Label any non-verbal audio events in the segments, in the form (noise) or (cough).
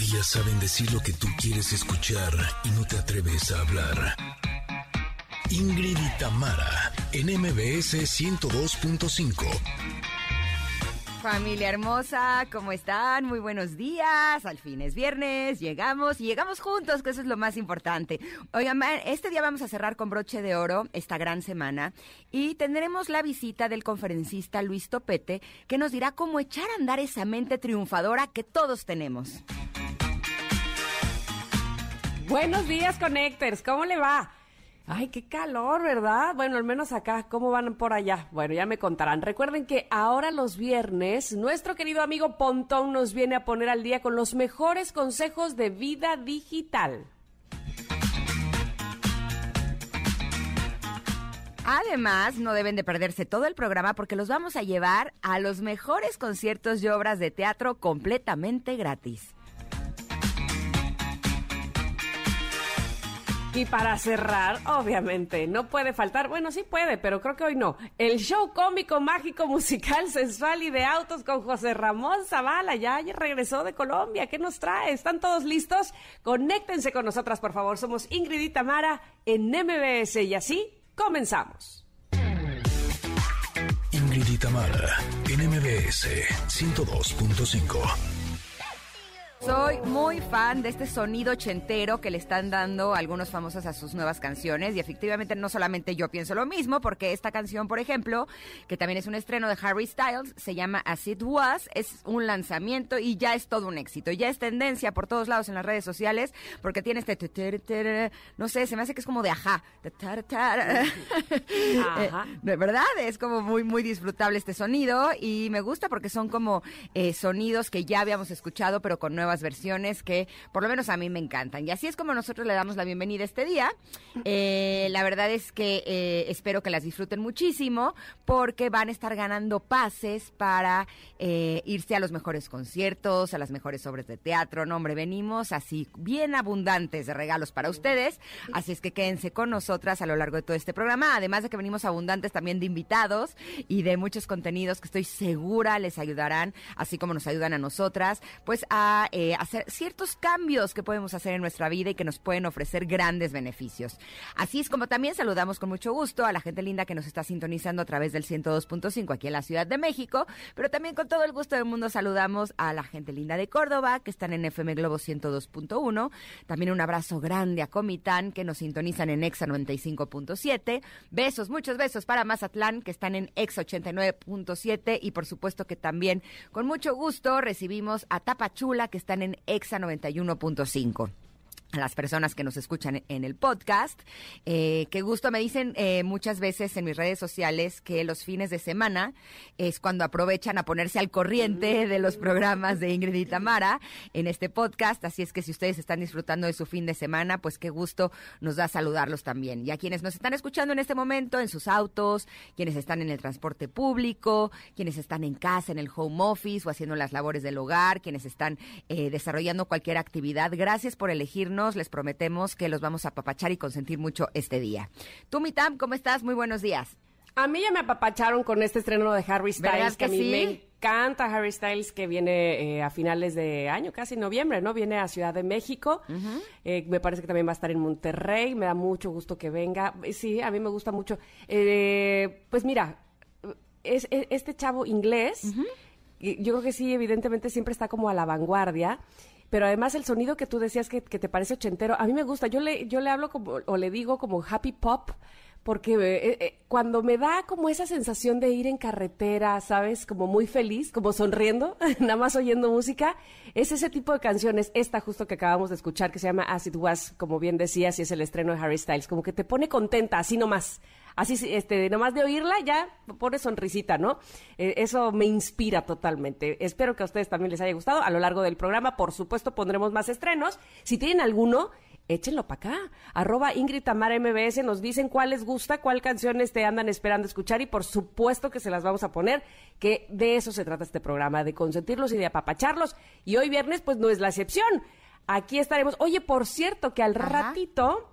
Ellas saben decir lo que tú quieres escuchar y no te atreves a hablar. Ingrid y Tamara, en MBS 102.5. Familia hermosa, ¿cómo están? Muy buenos días. Al fin es viernes, llegamos y llegamos juntos, que eso es lo más importante. Oigan, este día vamos a cerrar con broche de oro esta gran semana y tendremos la visita del conferencista Luis Topete, que nos dirá cómo echar a andar esa mente triunfadora que todos tenemos. Buenos días, Connectors, ¿cómo le va? Ay, qué calor, ¿verdad? Bueno, al menos acá, ¿cómo van por allá? Bueno, ya me contarán. Recuerden que ahora los viernes, nuestro querido amigo Pontón nos viene a poner al día con los mejores consejos de vida digital. Además, no deben de perderse todo el programa porque los vamos a llevar a los mejores conciertos y obras de teatro completamente gratis. Y para cerrar, obviamente, no puede faltar, bueno, sí puede, pero creo que hoy no, el show cómico, mágico, musical, sensual y de autos con José Ramón Zavala. Ya, regresó de Colombia. ¿Qué nos trae? ¿Están todos listos? Conéctense con nosotras, por favor. Somos Ingrid y Tamara en MBS y así comenzamos. Ingrid y Tamara en MBS 102.5. Soy muy fan de este sonido ochentero que le están dando algunos famosos a sus nuevas canciones. Y efectivamente no solamente yo pienso lo mismo porque esta canción, por ejemplo, que también es un estreno de Harry Styles, se llama As It Was, es un lanzamiento y ya es todo un éxito, ya es tendencia por todos lados en las redes sociales porque tiene este no sé, se me hace que es como de ajá, (laughs) de verdad es como muy muy disfrutable este sonido y me gusta porque son como eh, sonidos que ya habíamos escuchado pero con nuevas versiones que por lo menos a mí me encantan. Y así es como nosotros le damos la bienvenida este día. Eh, la verdad es que eh, espero que las disfruten muchísimo porque van a estar ganando pases para eh, irse a los mejores conciertos, a las mejores obras de teatro. No, hombre, venimos así bien abundantes de regalos para ustedes. Así es que quédense con nosotras a lo largo de todo este programa. Además de que venimos abundantes también de invitados y de muchos contenidos que estoy segura les ayudarán, así como nos ayudan a nosotras, pues a eh, hacer ciertos cambios que podemos hacer en nuestra vida y que nos pueden ofrecer grandes beneficios. Así es como también saludamos con mucho gusto a la gente linda que nos está sintonizando a través del 102.5 aquí en la Ciudad de México, pero también con todo el gusto del mundo saludamos a la gente linda de Córdoba que están en FM Globo 102.1. También un abrazo grande a Comitán que nos sintonizan en Exa 95.7. Besos, muchos besos para Mazatlán que están en Exa 89.7 y por supuesto que también con mucho gusto recibimos a Tapachula que están en EXA 91.5 a las personas que nos escuchan en el podcast. Eh, qué gusto, me dicen eh, muchas veces en mis redes sociales que los fines de semana es cuando aprovechan a ponerse al corriente de los programas de Ingrid y Tamara en este podcast. Así es que si ustedes están disfrutando de su fin de semana, pues qué gusto nos da saludarlos también. Y a quienes nos están escuchando en este momento en sus autos, quienes están en el transporte público, quienes están en casa, en el home office o haciendo las labores del hogar, quienes están eh, desarrollando cualquier actividad, gracias por elegirnos les prometemos que los vamos a apapachar y consentir mucho este día. Tú, Mitam, ¿cómo estás? Muy buenos días. A mí ya me apapacharon con este estreno de Harry Styles, que, a mí me encanta Harry Styles, que viene eh, a finales de año, casi noviembre, ¿no? Viene a Ciudad de México. Eh, me parece que también va a estar en Monterrey. Me da mucho gusto que venga. Sí, a mí me gusta mucho. Eh, pues mira, es, este chavo inglés, yo creo que sí, evidentemente siempre está como a la vanguardia pero además el sonido que tú decías que, te parece ochentero, a mí me gusta. Yo le, yo le hablo como, o le digo como happy pop, porque eh, eh, cuando me da como esa sensación de ir en carretera, ¿sabes? Como muy feliz, como sonriendo, (laughs) nada más oyendo música, es ese tipo de canciones, esta justo que acabamos de escuchar, que se llama As It Was, como bien decías, y es el estreno de Harry Styles, como que te pone contenta, así nomás así, este, nomás de oírla ya pone sonrisita, ¿no? Eh, eso me inspira totalmente. Espero que a ustedes también les haya gustado. A lo largo del programa, por supuesto, pondremos más estrenos. Si tienen alguno, échenlo para acá. Arroba Ingrid MBS, nos dicen cuál les gusta, cuál canciones te andan esperando escuchar y por supuesto que se las vamos a poner, que de eso se trata este programa, de consentirlos y de apapacharlos. Y hoy viernes, pues no es la excepción. Aquí estaremos. Oye, por cierto, que al ratito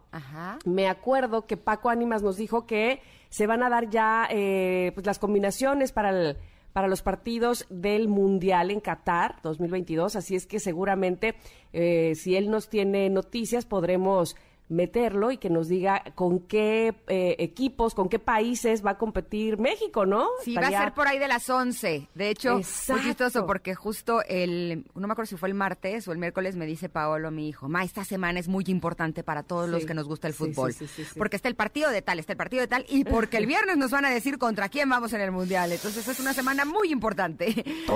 me acuerdo que Paco Ánimas nos dijo que se van a dar ya eh, pues las combinaciones para el para los partidos del Mundial en Qatar 2022, así es que seguramente eh, si él nos tiene noticias podremos meterlo y que nos diga con qué eh, equipos, con qué países va a competir México, ¿no? Sí, va a ser por ahí de las 11. De hecho, muy chistoso porque justo el, no me acuerdo si fue el martes o el miércoles, me dice Paolo, mi hijo, ma, esta semana es muy importante para todos los que nos gusta el fútbol. porque está el partido de tal, está el partido de tal, y porque el viernes nos van a decir contra quién vamos en el Mundial. Entonces es una semana muy importante. (laughs)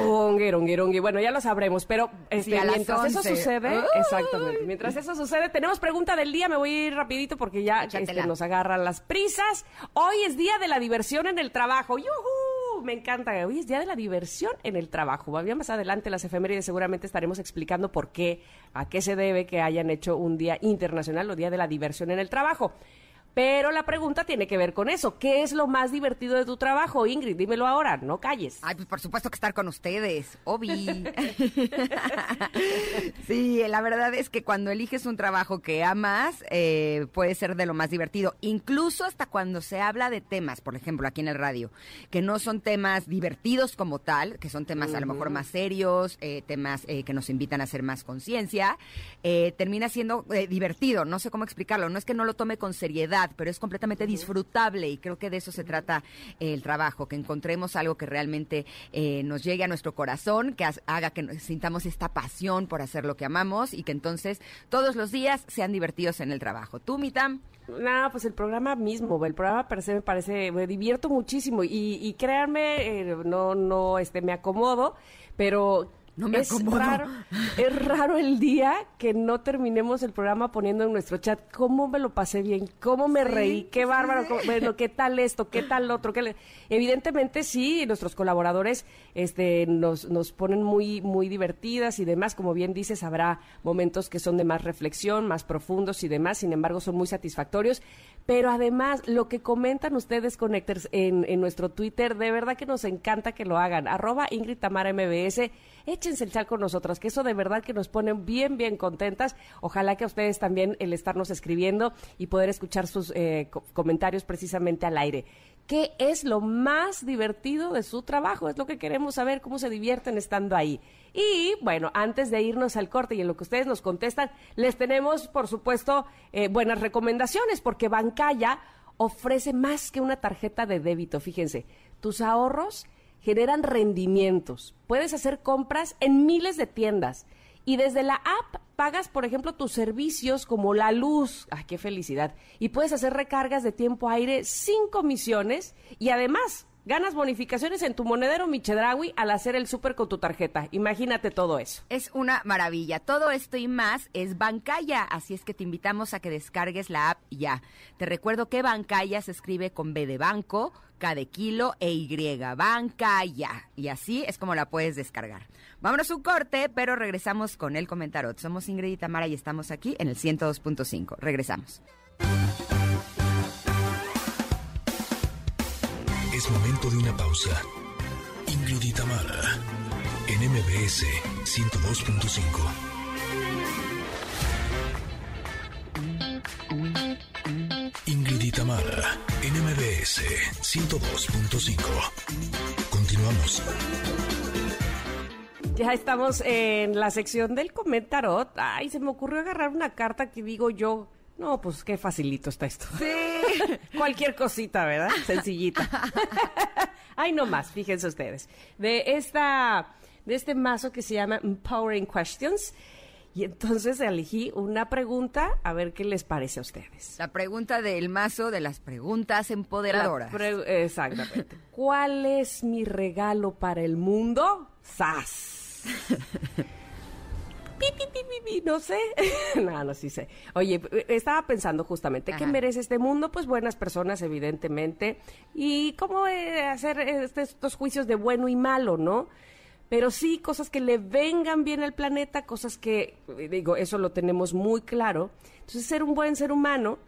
y Bueno, ya lo sabremos, pero este, mientras eso sucede, exactamente, mientras eso sucede, tenemos pregunta del día, me voy a ir rapidito porque ya este, nos agarran las prisas. Hoy es día de la diversión en el trabajo. ¡Yuhu! Me encanta. Hoy es día de la diversión en el trabajo. Más adelante las efemérides seguramente estaremos explicando por qué, a qué se debe que hayan hecho un día internacional o día de la diversión en el trabajo. Pero la pregunta tiene que ver con eso. ¿Qué es lo más divertido de tu trabajo, Ingrid? Dímelo ahora, no calles. Ay, pues por supuesto que estar con ustedes, Obi. (laughs) (laughs) sí, la verdad es que cuando eliges un trabajo que amas, eh, puede ser de lo más divertido. Incluso hasta cuando se habla de temas, por ejemplo, aquí en el radio, que no son temas divertidos como tal, que son temas a lo mejor más serios, eh, temas eh, que nos invitan a hacer más conciencia, termina siendo divertido. No sé cómo explicarlo. No es que no lo tome con seriedad pero es completamente disfrutable y creo que de eso se trata el trabajo, que encontremos algo que realmente eh, nos llegue a nuestro corazón, que haga que sintamos esta pasión por hacer lo que amamos y que entonces todos los días sean divertidos en el trabajo. ¿Tú, Mitam? Nada, pues el programa mismo, el programa per se me parece, me divierto muchísimo y, y créanme, eh, no, no, este, me acomodo, pero no me es raro, es raro el día que no terminemos el programa poniendo en nuestro chat cómo me lo pasé bien, cómo me reí, qué bárbaro, bueno, qué tal esto, qué tal otro. Qué Evidentemente sí, nuestros colaboradores este, nos, nos ponen muy, muy divertidas y demás. Como bien dices, habrá momentos que son de más reflexión, más profundos y demás. Sin embargo, son muy satisfactorios. Pero además, lo que comentan ustedes, Connectors, en, en nuestro Twitter, de verdad que nos encanta que lo hagan. Arroba Ingrid Tamara MBS échense el chat con nosotras, que eso de verdad que nos pone bien, bien contentas. Ojalá que a ustedes también el estarnos escribiendo y poder escuchar sus eh, comentarios precisamente al aire. ¿Qué es lo más divertido de su trabajo? Es lo que queremos saber, cómo se divierten estando ahí. Y bueno, antes de irnos al corte y en lo que ustedes nos contestan, les tenemos, por supuesto, eh, buenas recomendaciones, porque Bancaya ofrece más que una tarjeta de débito. Fíjense, tus ahorros generan rendimientos. Puedes hacer compras en miles de tiendas y desde la app pagas, por ejemplo, tus servicios como la luz. ¡Ay, qué felicidad! Y puedes hacer recargas de tiempo aire sin comisiones y además Ganas bonificaciones en tu monedero Michedrawi al hacer el súper con tu tarjeta. Imagínate todo eso. Es una maravilla. Todo esto y más es Bancaya, así es que te invitamos a que descargues la app ya. Te recuerdo que Bancaya se escribe con B de banco, K de kilo e Y. Bancaya. Y así es como la puedes descargar. Vámonos un corte, pero regresamos con el comentario. Somos Ingrid y Tamara y estamos aquí en el 102.5. Regresamos. De una pausa. Ingrid y en MBS 102.5. Ingrid y en MBS 102.5. Continuamos. Ya estamos en la sección del comentarot. Ay, se me ocurrió agarrar una carta que digo yo no, pues qué facilito está esto. Sí. (laughs) Cualquier cosita, ¿verdad? Sencillita. (laughs) Ay, no más, fíjense ustedes. De esta, de este mazo que se llama Empowering Questions. Y entonces elegí una pregunta, a ver qué les parece a ustedes. La pregunta del mazo de las preguntas empoderadoras. exactamente. ¿Cuál es mi regalo para el mundo? ¡Sas! (laughs) no sé. (laughs) no, no, sí sé. Oye, estaba pensando justamente, ¿qué merece este mundo? Pues buenas personas, evidentemente. Y cómo eh, hacer este, estos juicios de bueno y malo, ¿no? Pero sí, cosas que le vengan bien al planeta, cosas que, digo, eso lo tenemos muy claro. Entonces, ser un buen ser humano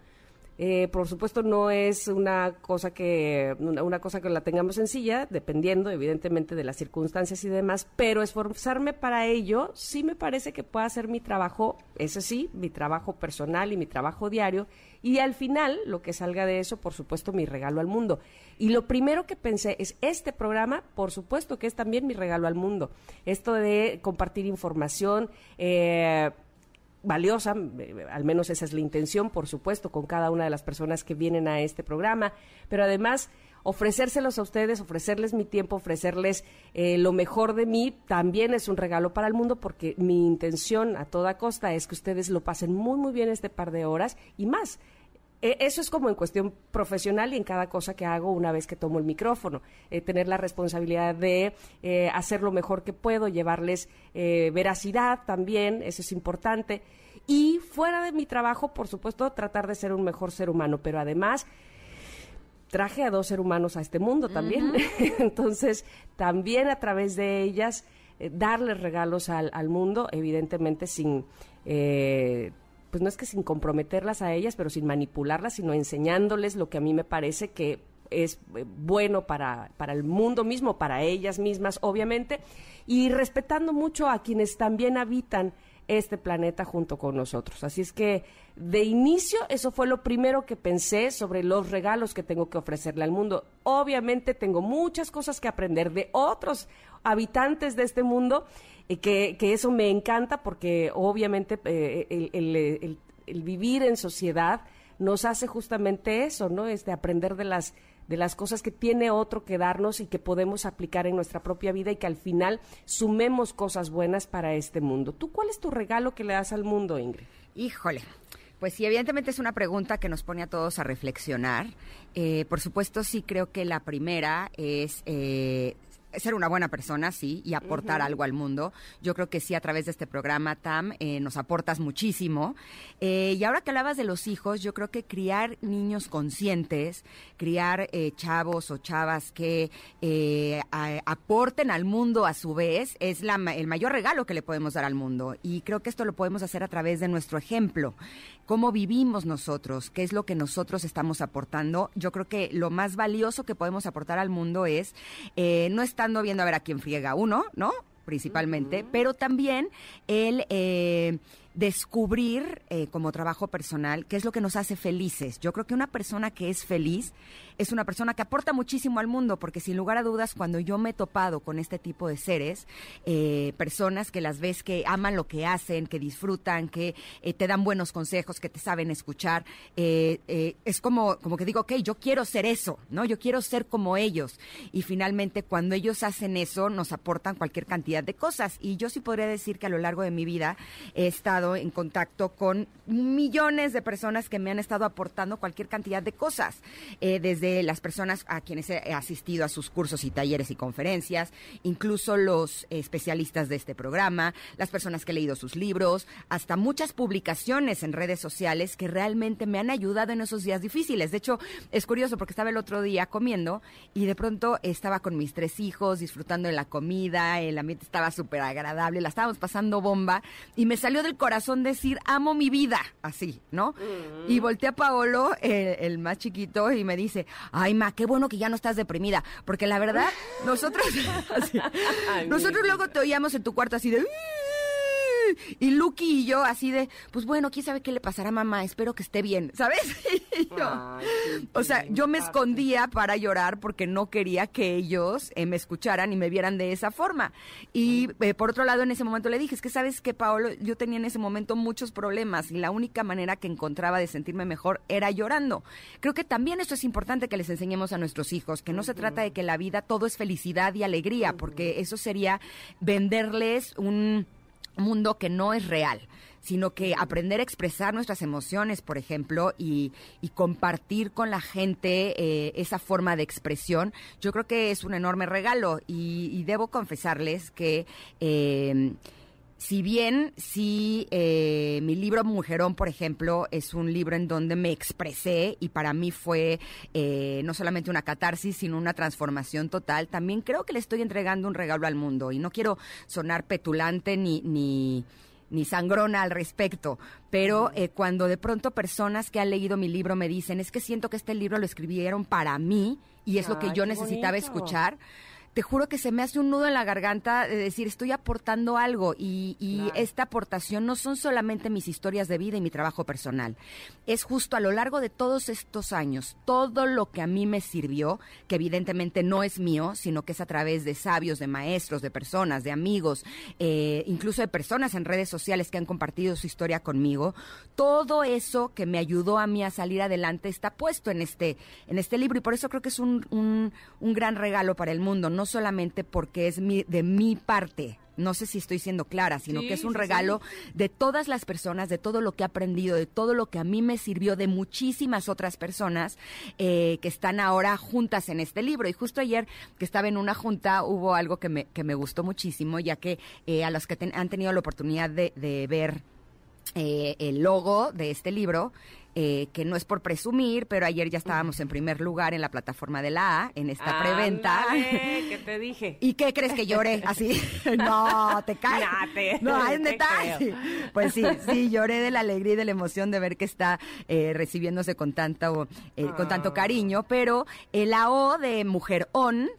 Eh, por supuesto, no es una cosa que una, cosa que la tengamos sencilla, dependiendo, evidentemente, de las circunstancias y demás, pero esforzarme para ello sí me parece que pueda ser mi trabajo, ese sí, mi trabajo personal y mi trabajo diario, y al final, lo que salga de eso, por supuesto, mi regalo al mundo. Y lo primero que pensé es, este programa, por supuesto que es también mi regalo al mundo. Esto de compartir información, eh, valiosa, eh, al menos esa es la intención, por supuesto, con cada una de las personas que vienen a este programa, pero además ofrecérselos a ustedes, ofrecerles mi tiempo, ofrecerles eh, lo mejor de mí, también es un regalo para el mundo porque mi intención a toda costa es que ustedes lo pasen muy, muy bien este par de horas y más. E, eso es como en cuestión profesional y en cada cosa que hago una vez que tomo el micrófono. Eh, tener la responsabilidad de eh, hacer lo mejor que puedo, llevarles eh, veracidad también, eso es importante. Y fuera de mi trabajo, por supuesto, tratar de ser un mejor ser humano, pero además traje a dos seres humanos a este mundo también. (laughs) Entonces, también a través de ellas, darles regalos al, al, mundo, evidentemente sin pues no es que sin comprometerlas a ellas, pero sin manipularlas, sino enseñándoles lo que a mí me parece que es eh, bueno para, para el mundo mismo, para ellas mismas, obviamente, y respetando mucho a quienes también habitan este planeta junto con nosotros. Así es que de inicio eso fue lo primero que pensé sobre los regalos que tengo que ofrecerle al mundo. Obviamente tengo muchas cosas que aprender de otros habitantes de este mundo que, que, eso me encanta porque obviamente eh, el, el, vivir en sociedad nos hace justamente eso, ¿no? Es de aprender de las de las cosas que tiene otro que darnos y que podemos aplicar en nuestra propia vida y que al final sumemos cosas buenas para este mundo. ¿Tú cuál es tu regalo que le das al mundo, Ingrid? Híjole. Pues sí, evidentemente es una pregunta que nos pone a todos a reflexionar. Eh, por supuesto, sí creo que la primera es eh, ser una buena persona, sí, y aportar algo al mundo. Yo creo que sí, a través de este programa, Tam, eh, nos aportas muchísimo. Eh, y ahora que hablabas de los hijos, yo creo que criar niños conscientes, criar eh, chavos o chavas que aporten al mundo a su vez, es la, el mayor regalo que le podemos dar al mundo. Y creo que esto lo podemos hacer a través de nuestro ejemplo cómo vivimos nosotros, qué es lo que nosotros estamos aportando. Yo creo que lo más valioso que podemos aportar al mundo es eh, no estando viendo a ver a quién friega uno, ¿no? Principalmente, pero también el... Eh, descubrir eh, como trabajo personal qué es lo que nos hace felices. Yo creo que una persona que es feliz es una persona que aporta muchísimo al mundo, porque sin lugar a dudas, cuando yo me he topado con este tipo de seres, eh, personas que las ves que aman lo que hacen, que disfrutan, que eh, te dan buenos consejos, que te saben escuchar, es como, como que digo, ok, yo quiero ser eso, ¿no? Yo quiero ser como ellos. Y finalmente, cuando ellos hacen eso, nos aportan cualquier cantidad de cosas. Y yo sí podría decir que a lo largo de mi vida he estado en contacto con millones de personas que me han estado aportando cualquier cantidad de cosas, eh, las personas a quienes he asistido a sus cursos y talleres y conferencias, incluso los especialistas de este programa, las personas que he leído sus libros, hasta muchas publicaciones en redes sociales que realmente me han ayudado en esos días difíciles. De hecho, es curioso porque estaba el otro día comiendo y de pronto estaba con mis tres hijos disfrutando de la comida, el ambiente estaba súper agradable, la estábamos pasando bomba y me salió del corazón corazón decir, amo mi vida, así, ¿no? Y volteé a Paolo, el, más chiquito, y me dice, ay, ma, qué bueno que ya no estás deprimida, porque la verdad, nosotros, (laughs) (laughs) nosotros luego te oíamos en tu cuarto así de (laughs) y Lucky y yo así de, pues bueno, quién sabe qué le pasará a mamá, espero que esté bien, ¿sabes? (laughs) o sea, yo me escondía para llorar porque no quería que ellos eh, me escucharan y me vieran de esa forma. Y eh, por otro lado, en ese momento le dije, es que sabes que, Paolo, yo tenía en ese momento muchos problemas y la única manera que encontraba de sentirme mejor era llorando. Creo que también esto es importante que les enseñemos a nuestros hijos, que no se trata de que la vida todo es felicidad y alegría, porque eso sería venderles un mundo que no es real sino que aprender a expresar nuestras emociones, por ejemplo, y, compartir con la gente eh, esa forma de expresión, yo creo que es un enorme regalo. Y, debo confesarles que... Eh, si bien sí, eh, mi libro Mujerón, por ejemplo, es un libro en donde me expresé y para mí fue eh, no solamente una catarsis, sino una transformación total, también creo que le estoy entregando un regalo al mundo. Y no quiero sonar petulante ni, ni ni sangrona al respecto, pero eh, cuando de pronto personas que han leído mi libro me dicen, es que siento que este libro lo escribieron para mí y es lo que yo necesitaba escuchar te juro que se me hace un nudo en la garganta de decir, estoy aportando algo y, esta aportación no son solamente mis historias de vida y mi trabajo personal, es justo a lo largo de todos estos años, todo lo que a mí me sirvió, que evidentemente no es mío, sino que es a través de sabios, de maestros, de personas, de amigos, eh, incluso de personas en redes sociales que han compartido su historia conmigo, todo eso que me ayudó a mí a salir adelante está puesto en este, en este libro y por eso creo que es un, un, un gran regalo para el mundo no solamente porque es mi, de mi parte, no sé si estoy siendo clara, sino que es un regalo de todas las personas, de todo lo que he aprendido, de todo lo que a mí me sirvió, de muchísimas otras personas eh, que están ahora juntas en este libro. Y justo ayer que estaba en una junta hubo algo que me, que me gustó muchísimo, ya que eh, a los que han tenido la oportunidad de, ver eh, el logo de este libro, eh, que no es por presumir, pero ayer ya estábamos en primer lugar en la plataforma de la A, en esta preventa. (laughs) ¿Qué te dije? ¿Y qué crees que lloré? Así. (laughs) no, te caes. No, (laughs) un detalle. Pues sí, sí, lloré de la alegría y de la emoción de ver que está eh, recibiéndose con, tanto, eh, con tanto ah. cariño, pero el O de Mujer On,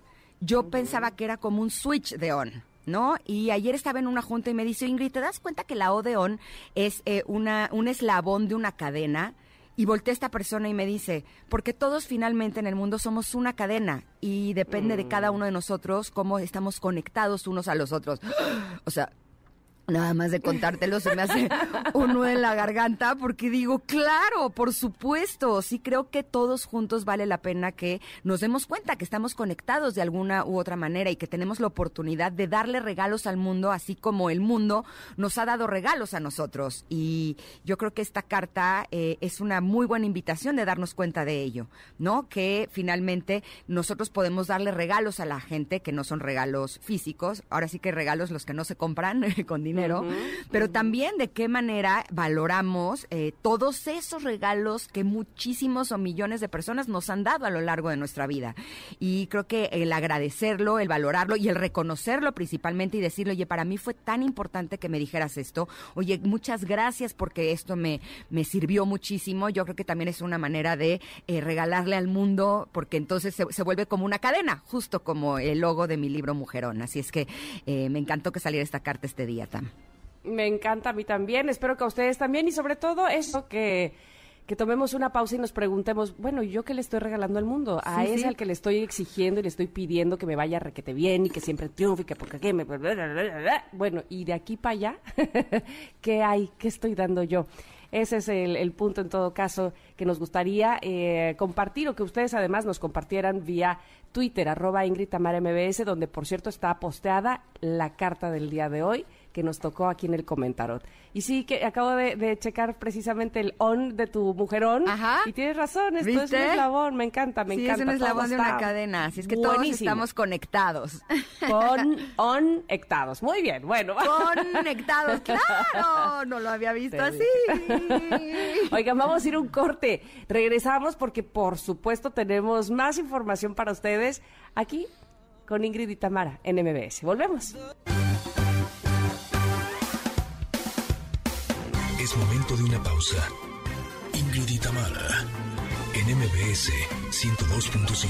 yo pensaba que era como un switch de on. ¿no? Y ayer estaba en una junta y me dice, Ingrid, ¿te das cuenta que la Odeon es eh, una, un eslabón de una cadena? Y volteé a esta persona y me dice, porque todos finalmente en el mundo somos una cadena y depende de cada mm. uno de nosotros cómo estamos conectados unos a los otros. (gasps) O sea, Nada más de contártelo se me hace un nudo en la garganta porque digo, claro, por supuesto, sí creo que todos juntos vale la pena que nos demos cuenta que estamos conectados de alguna u otra manera y que tenemos la oportunidad de darle regalos al mundo así como el mundo nos ha dado regalos a nosotros. Y yo creo que esta carta eh, es una muy buena invitación de darnos cuenta de ello, ¿no? Que finalmente nosotros podemos darle regalos a la gente que no son regalos físicos, ahora sí que regalos los que no se compran (laughs) con dinero dinero, pero también de qué manera valoramos eh, todos esos regalos que muchísimos o millones de personas nos han dado a lo largo de nuestra vida. Y creo que el agradecerlo, el valorarlo y el reconocerlo principalmente y decirle, oye, para mí fue tan importante que me dijeras esto, oye, muchas gracias porque esto me, me sirvió muchísimo. Yo creo que también es una manera de eh, regalarle al mundo, porque entonces se, vuelve como una cadena, justo como el logo de mi libro Mujerón. Así es que eh, me encantó que saliera esta carta este día también. Me encanta a mí también, espero que a ustedes también y sobre todo eso que, que tomemos una pausa y nos preguntemos, bueno, ¿yo qué le estoy regalando al mundo? A ese al que le estoy exigiendo y le estoy pidiendo que me vaya requete bien y que siempre triunfe y que porque qué me... Bueno, y de aquí para allá, (laughs) ¿qué hay? ¿Qué estoy dando yo? Ese es el, punto en todo caso que nos gustaría eh, compartir o que ustedes además nos compartieran vía Twitter, arroba Ingrid Tamara MBS, donde por cierto está posteada la carta del día de hoy que nos tocó aquí en el comentarot. Y sí, que acabo de, checar precisamente el on de tu mujerón. Ajá. Y tienes razón, esto es un eslabón, me encanta, me encanta. es un eslabón de una cadena, así es que todos estamos conectados. (laughs) Con conectados, muy bien, bueno. Conectados, (laughs) claro, no lo había visto así. Oigan, vamos a ir un corte. Regresamos porque por supuesto tenemos más información para ustedes aquí con Ingrid y Tamara en MBS. Volvemos. Es momento de una pausa. Ingrid y Tamara, en MBS 102.5.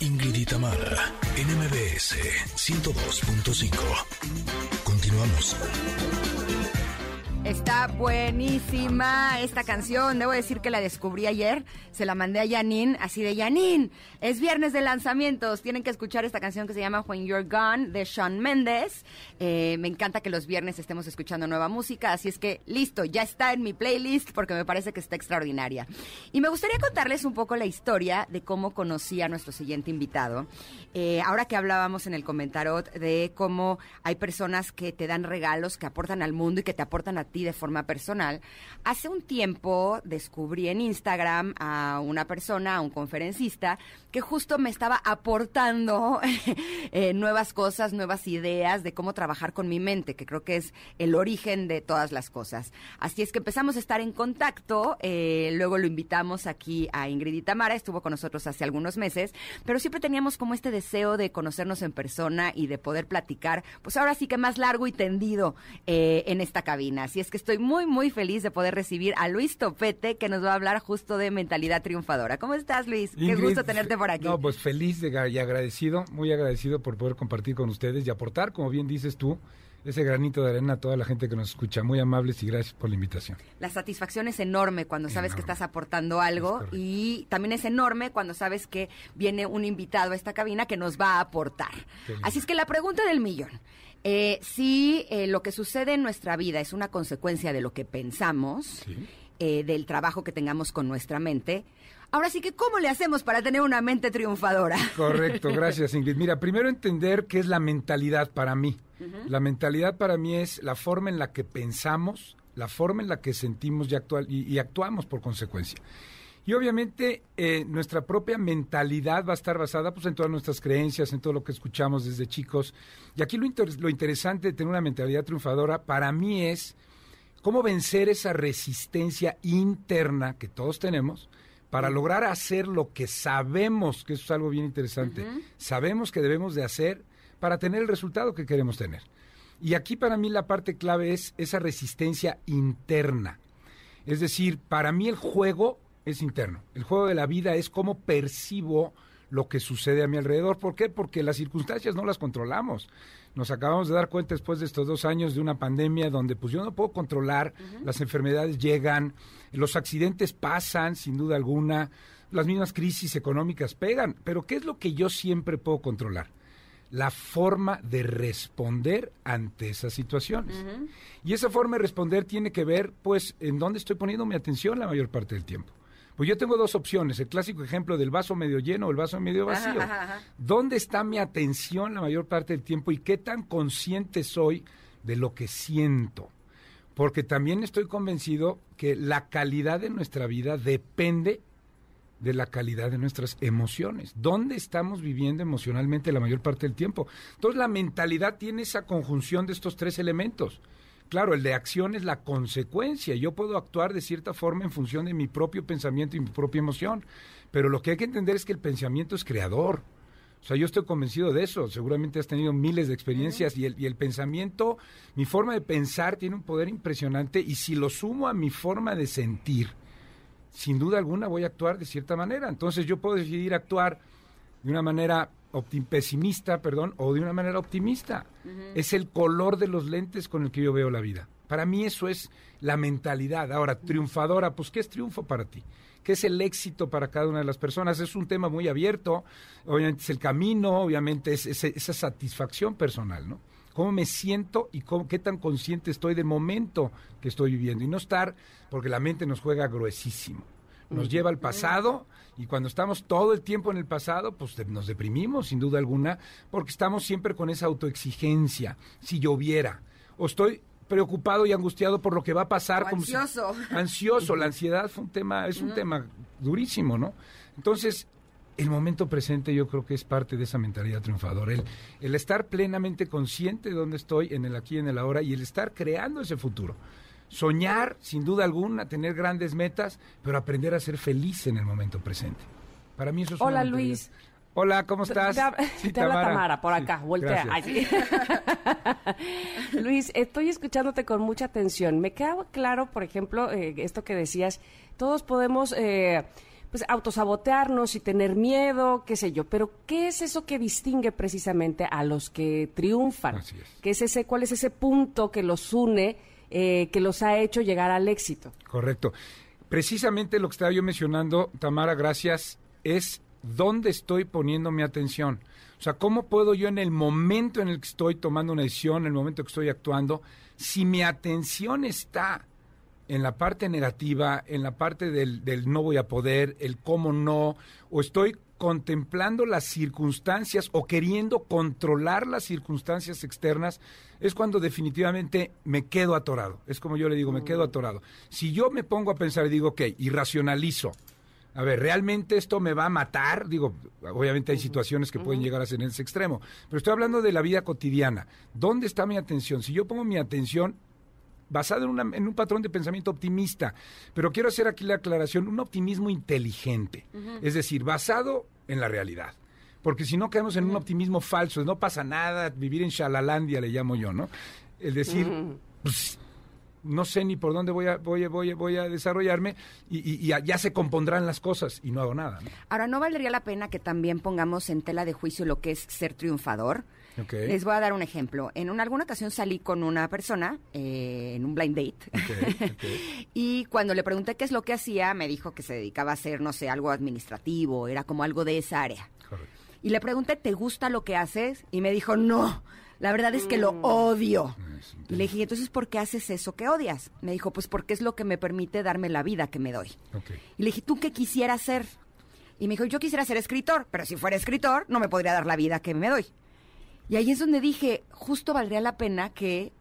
Ingrid y Tamara, en MBS 102.5. Continuamos. Está buenísima esta canción. Debo decir que la descubrí ayer. Se la mandé a Janine, así de Janine. Es viernes de lanzamientos. Tienen que escuchar esta canción que se llama When You're Gone de Sean Mendes. Eh, me encanta que los viernes estemos escuchando nueva música. Así es que listo, ya está en mi playlist porque me parece que está extraordinaria. Y me gustaría contarles un poco la historia de cómo conocí a nuestro siguiente invitado. Eh, ahora que hablábamos en el comentario de cómo hay personas que te dan regalos, que aportan al mundo y que te aportan a ti de forma personal. Hace un tiempo descubrí en Instagram a una persona, a un conferencista, que justo me estaba aportando (laughs) eh, nuevas cosas, nuevas ideas de cómo trabajar con mi mente, que creo que es el origen de todas las cosas. Así es que empezamos a estar en contacto, eh, luego lo invitamos aquí a Ingrid y Tamara, estuvo con nosotros hace algunos meses, pero siempre teníamos como este deseo de conocernos en persona y de poder platicar, pues ahora sí que más largo y tendido eh, en esta cabina. Así es que estoy muy, muy feliz de poder recibir a Luis Topete, que nos va a hablar justo de mentalidad triunfadora. ¿Cómo estás, Luis? Qué gusto tenerte por aquí. No, pues feliz y agradecido, muy agradecido por poder compartir con ustedes y aportar, como bien dices tú, ese granito de arena a toda la gente que nos escucha. Muy amables y gracias por la invitación. La satisfacción es enorme cuando sabes que estás aportando algo y también es enorme cuando sabes que viene un invitado a esta cabina que nos va a aportar. Así es que la pregunta del millón. Eh, si eh, lo que sucede en nuestra vida es una consecuencia de lo que pensamos, eh, del trabajo que tengamos con nuestra mente, Ahora sí que, ¿cómo le hacemos para tener una mente triunfadora? Correcto, gracias Ingrid. Mira, primero entender qué es la mentalidad para mí. La mentalidad para mí es la forma en la que pensamos, la forma en la que sentimos y, actual, y, actuamos por consecuencia. Y obviamente eh, nuestra propia mentalidad va a estar basada pues, en todas nuestras creencias, en todo lo que escuchamos desde chicos. Y aquí lo, lo interesante de tener una mentalidad triunfadora para mí es cómo vencer esa resistencia interna que todos tenemos para lograr hacer lo que sabemos, que eso es algo bien interesante, sabemos que debemos de hacer para tener el resultado que queremos tener. Y aquí para mí la parte clave es esa resistencia interna. Es decir, para mí el juego es interno. El juego de la vida es cómo percibo lo que sucede a mi alrededor. ¿Por qué? Porque las circunstancias no las controlamos. Nos acabamos de dar cuenta después de estos dos años de una pandemia donde pues yo no puedo controlar, las enfermedades llegan, los accidentes pasan sin duda alguna, las mismas crisis económicas pegan, pero ¿qué es lo que yo siempre puedo controlar? La forma de responder ante esas situaciones. Y esa forma de responder tiene que ver pues en dónde estoy poniendo mi atención la mayor parte del tiempo. Pues yo tengo dos opciones, el clásico ejemplo del vaso medio lleno o el vaso medio vacío. ¿Dónde está mi atención la mayor parte del tiempo y qué tan consciente soy de lo que siento? Porque también estoy convencido que la calidad de nuestra vida depende de la calidad de nuestras emociones. ¿Dónde estamos viviendo emocionalmente la mayor parte del tiempo? Entonces la mentalidad tiene esa conjunción de estos tres elementos. Claro, el de acción es la consecuencia. Yo puedo actuar de cierta forma en función de mi propio pensamiento y mi propia emoción. Pero lo que hay que entender es que el pensamiento es creador. O sea, yo estoy convencido de eso. Seguramente has tenido miles de experiencias y, el, y el pensamiento, mi forma de pensar tiene un poder impresionante y si lo sumo a mi forma de sentir, sin duda alguna voy a actuar de cierta manera. Entonces yo puedo decidir actuar de una manera pesimista, perdón, o de una manera optimista. Es el color de los lentes con el que yo veo la vida. Para mí eso es la mentalidad. Ahora, triunfadora, pues ¿qué es triunfo para ti? ¿Qué es el éxito para cada una de las personas? Es un tema muy abierto, obviamente es el camino, obviamente es, esa satisfacción personal, ¿no? cómo me siento y qué tan consciente estoy del momento que estoy viviendo. Y no estar, porque la mente nos juega gruesísimo. Nos lleva al pasado y cuando estamos todo el tiempo en el pasado, pues nos deprimimos sin duda alguna, porque estamos siempre con esa autoexigencia. Si lloviera, o estoy preocupado y angustiado por lo que va a pasar. ansioso. (laughs) ansioso. La ansiedad fue un tema, es un tema durísimo, ¿no? Entonces, el momento presente yo creo que es parte de esa mentalidad triunfadora. El, el estar plenamente consciente de dónde estoy, en el aquí y en el ahora, y el estar creando ese futuro soñar, sin duda alguna, tener grandes metas, pero aprender a ser feliz en el momento presente. Para mí eso es Hola, Luis. Hola, ¿cómo estás? Te, habla Tamara, por acá, voltea. (laughs) Luis, estoy escuchándote con mucha atención. Me queda claro, por ejemplo, eh, esto que decías, todos podemos eh, pues autosabotearnos y tener miedo, qué sé yo, pero ¿qué es eso que distingue precisamente a los que triunfan? ¿Qué es ese, ¿Cuál es ese punto que los une? Eh, que los ha hecho llegar al éxito. Correcto. Precisamente lo que estaba yo mencionando, Tamara, gracias, es dónde estoy poniendo mi atención. O sea, ¿cómo puedo yo en el momento en el que estoy tomando una decisión, en el momento que estoy actuando, si mi atención está en la parte negativa, en la parte del, del, no voy a poder, el cómo no, o estoy contemplando las circunstancias o queriendo controlar las circunstancias externas, es cuando definitivamente me quedo atorado. Es como yo le digo, me quedo Mm. atorado. Si yo me pongo a pensar y digo, ok, y racionalizo, a ver, ¿realmente esto me va a matar? Digo, obviamente hay situaciones que pueden llegar a ser en ese extremo, pero estoy hablando de la vida cotidiana. ¿Dónde está mi atención? Si yo pongo mi atención basado en, una- en un patrón de pensamiento optimista. Pero quiero hacer aquí la aclaración, un optimismo inteligente, es decir, basado en la realidad. Porque si no caemos en un optimismo falso, no pasa nada, vivir en Shalalandia le llamo yo, ¿no? El decir, pues, no sé ni por dónde voy a, voy a, voy a, voy a desarrollarme y, y- y ya- ya se compondrán las cosas y no hago nada. ¿no? Ahora, ¿no valdría la pena que también pongamos en tela de juicio lo que es ser triunfador? Les voy a dar un ejemplo. En una- alguna ocasión salí con una persona eh, en un blind date. (laughs) Y cuando le pregunté qué es lo que hacía, me dijo que se dedicaba a hacer, no sé, algo administrativo, era como algo de esa área. Correcto. Y le pregunté, ¿te gusta lo que haces? Y me dijo, no, la verdad es que lo odio. Y le dije, entonces, ¿por qué haces eso que odias? Me dijo, pues porque es lo que me permite darme la vida que me doy. Y le dije, ¿tú qué quisieras ser? Y me dijo, yo quisiera ser escritor, pero si fuera escritor, no me podría dar la vida que me doy. Y ahí es donde dije, justo valdría la pena que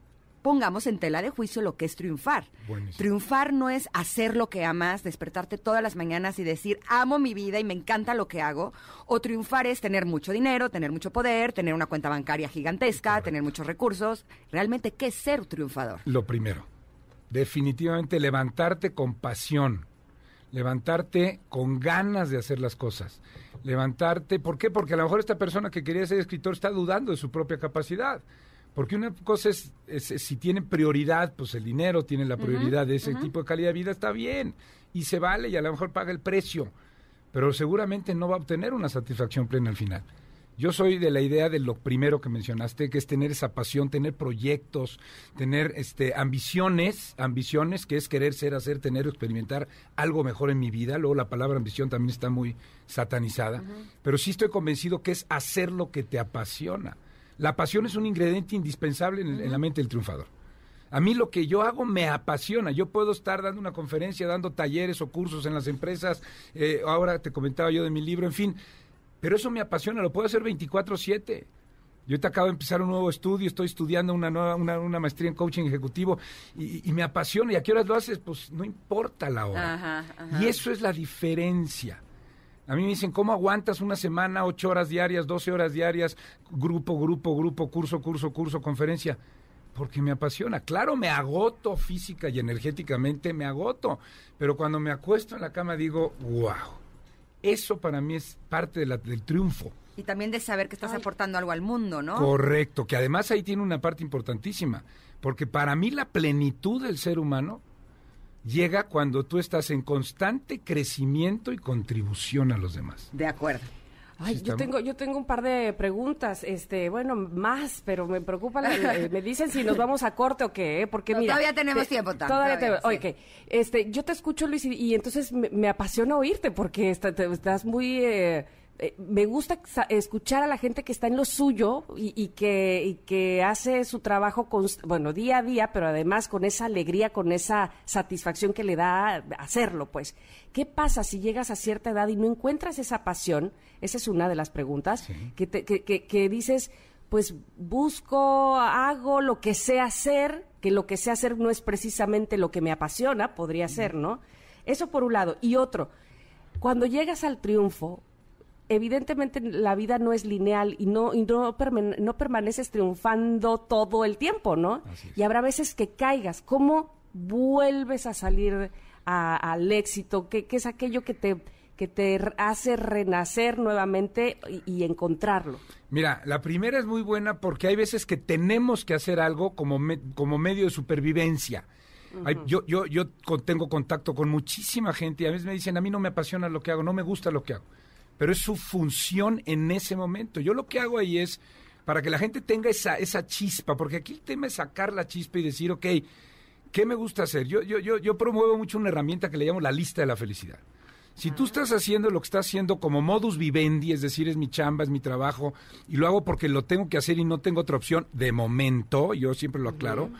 pongamos en tela de juicio lo que es triunfar. Buenísimo. Triunfar no es hacer lo que amas, despertarte todas las mañanas y decir, amo mi vida y me encanta lo que hago. O triunfar es tener mucho dinero, tener mucho poder, tener una cuenta bancaria gigantesca, tener muchos recursos. Realmente, ¿qué es ser triunfador? Lo primero, definitivamente levantarte con pasión, levantarte con ganas de hacer las cosas, levantarte, ¿por qué? Porque a lo mejor esta persona que quería ser escritor está dudando de su propia capacidad. Porque una cosa es, es- es si tiene prioridad, pues el dinero tiene la prioridad de ese tipo de calidad de vida, está bien, y se vale y a lo mejor paga el precio, pero seguramente no va a obtener una satisfacción plena al final. Yo soy de la idea de lo primero que mencionaste, que es tener esa pasión, tener proyectos, tener este ambiciones, ambiciones, que es querer ser, hacer, tener, experimentar algo mejor en mi vida. Luego la palabra ambición también está muy satanizada, pero sí estoy convencido que es hacer lo que te apasiona. La pasión es un ingrediente indispensable en, en la mente del triunfador. A mí lo que yo hago me apasiona. Yo puedo estar dando una conferencia, dando talleres o cursos en las empresas. eh, ahora te comentaba yo de mi libro, en fin. Pero eso me apasiona, lo puedo hacer 24/7. Yo te acabo de empezar un nuevo estudio, estoy estudiando una, nueva, una, una maestría en coaching ejecutivo y, y me apasiona. ¿Y a qué horas lo haces? Pues no importa la hora. Ajá, ajá. Y eso es la diferencia. A mí me dicen, ¿cómo aguantas una semana, ocho horas diarias, 12 horas diarias, grupo, grupo, grupo, curso, curso, curso, conferencia? Porque me apasiona. Claro, me agoto física y energéticamente, me agoto. Pero cuando me acuesto en la cama digo, wow, eso para mí es parte de la- del triunfo. Y también de saber que estás aportando algo al mundo, ¿no? Correcto, que además ahí tiene una parte importantísima, porque para mí la plenitud del ser humano llega cuando tú estás en constante crecimiento y contribución a los demás. De acuerdo. Ay, yo tengo, yo tengo un par de preguntas, este, bueno, más, pero me preocupa, la- la- me dicen si nos vamos a corte o qué, ¿eh? porque No, mira. todavía tenemos te- tiempo, Tam, Todavía, todavía, te- sí. este, yo te escucho, Luis, y, y entonces me, me apasiona oírte, porque está- te- estás muy, eh, eh, me gusta escuchar a la gente que está en lo suyo y, y que, y que hace su trabajo, const- bueno, día a día, pero además con esa alegría, con esa satisfacción que le da hacerlo, pues. ¿Qué pasa si llegas a cierta edad y no encuentras esa pasión? Esa es una de las preguntas, que, te- que, que- que dices, pues busco, hago lo que sé hacer, que lo que sé hacer no es precisamente lo que me apasiona, podría ser, ¿no? Eso por un lado. Y otro, cuando llegas al triunfo, evidentemente la vida no es lineal y no, y no, no permaneces triunfando todo el tiempo, ¿no? Y habrá veces que caigas. ¿Cómo vuelves a salir a- al éxito? ¿Qué, qué es aquello que te, que te hace renacer nuevamente y, y encontrarlo? Mira, la primera es muy buena porque hay veces que tenemos que hacer algo como, me- como medio de supervivencia. Yo, yo, yo tengo contacto con muchísima gente y a veces me dicen, a mí no me apasiona lo que hago, no me gusta lo que hago, pero es su función en ese momento. Yo lo que hago ahí es para que la gente tenga esa, esa chispa, porque aquí el tema es sacar la chispa y decir, ok, ¿qué me gusta hacer? Yo, yo, yo, yo promuevo mucho una herramienta que le llamo la lista de la felicidad. Si tú estás haciendo lo que estás haciendo como modus vivendi, es decir, es mi chamba, es mi trabajo, y lo hago porque lo tengo que hacer y no tengo otra opción, de momento, yo siempre lo aclaro,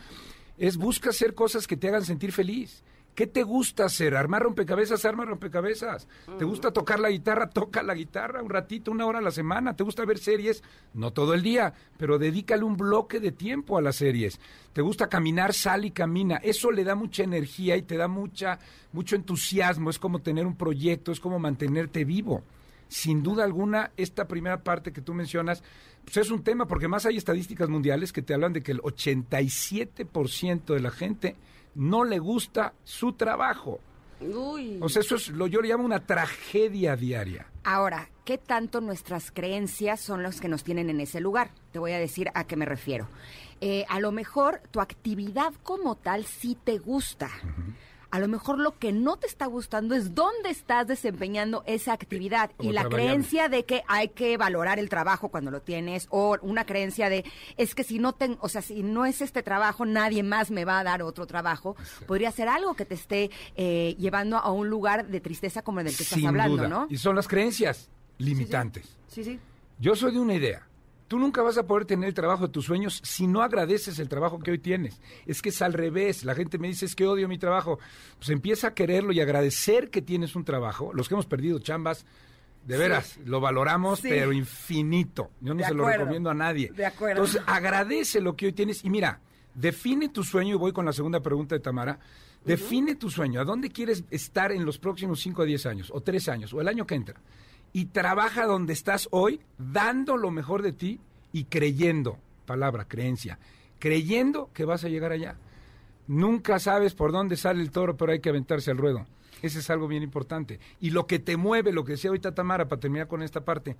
es busca hacer cosas que te hagan sentir feliz, ¿Qué te gusta hacer? ¿Armar rompecabezas? Arma rompecabezas. ¿Te gusta tocar la guitarra? Toca la guitarra un ratito, una hora a la semana. ¿Te gusta ver series? No todo el día, pero dedícale un bloque de tiempo a las series. ¿Te gusta caminar? Sal y camina. Eso le da mucha energía y te da mucha, mucho entusiasmo. Es como tener un proyecto, es como mantenerte vivo. Sin duda alguna, esta primera parte que tú mencionas, pues es un tema, porque más hay estadísticas mundiales que te hablan de que el 87% de la gente no le gusta su trabajo. Uy. O sea, eso es lo yo le llamo una tragedia diaria. Ahora, ¿qué tanto nuestras creencias son las que nos tienen en ese lugar? Te voy a decir a qué me refiero. Eh, a lo mejor tu actividad como tal sí te gusta. A lo mejor lo que no te está gustando es dónde estás desempeñando esa actividad y la creencia de que hay que valorar el trabajo cuando lo tienes o una creencia de es que si no ten, o sea, si no es este trabajo nadie más me va a dar otro trabajo. Podría ser algo que te esté eh, llevando a un lugar de tristeza como el del que estás hablando, duda. ¿no? Y son las creencias limitantes. Sí, sí. Yo soy de una idea. Tú nunca vas a poder tener el trabajo de tus sueños si no agradeces el trabajo que hoy tienes. Es que es al revés. La gente me dice, es que odio mi trabajo. Pues empieza a quererlo y agradecer que tienes un trabajo. Los que hemos perdido chambas, de veras, lo valoramos, Sí. pero infinito. Yo no De se lo recomiendo a nadie. De acuerdo. Entonces, agradece lo que hoy tienes. Y mira, define tu sueño, y voy con la segunda pregunta de Tamara. Define tu sueño. ¿A dónde quieres estar en los próximos 5 a 10 años? O 3 años, o el año que entra. Y trabaja donde estás hoy, dando lo mejor de ti y creyendo, palabra, creencia, creyendo que vas a llegar allá. Nunca sabes por dónde sale el toro, pero hay que aventarse al ruedo. Ese es algo bien importante. Y lo que te mueve, lo que decía ahorita Tamara, para terminar con esta parte,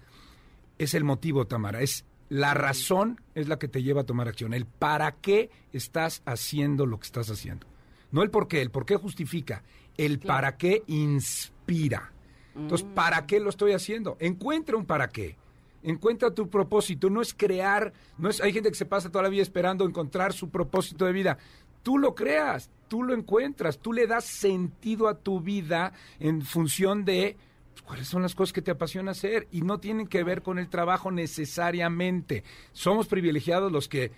es el motivo, Tamara. Es la razón es la que te lleva a tomar acción. El para qué estás haciendo lo que estás haciendo. No el por qué, el por qué justifica. El para qué inspira. Entonces, ¿para qué lo estoy haciendo? Encuentra un para qué. Encuentra tu propósito. No es crear, no es, hay gente que se pasa toda la vida esperando encontrar su propósito de vida. Tú lo creas, tú lo encuentras, tú le das sentido a tu vida en función de pues, cuáles son las cosas que te apasiona hacer y no tienen que ver con el trabajo necesariamente. Somos privilegiados los que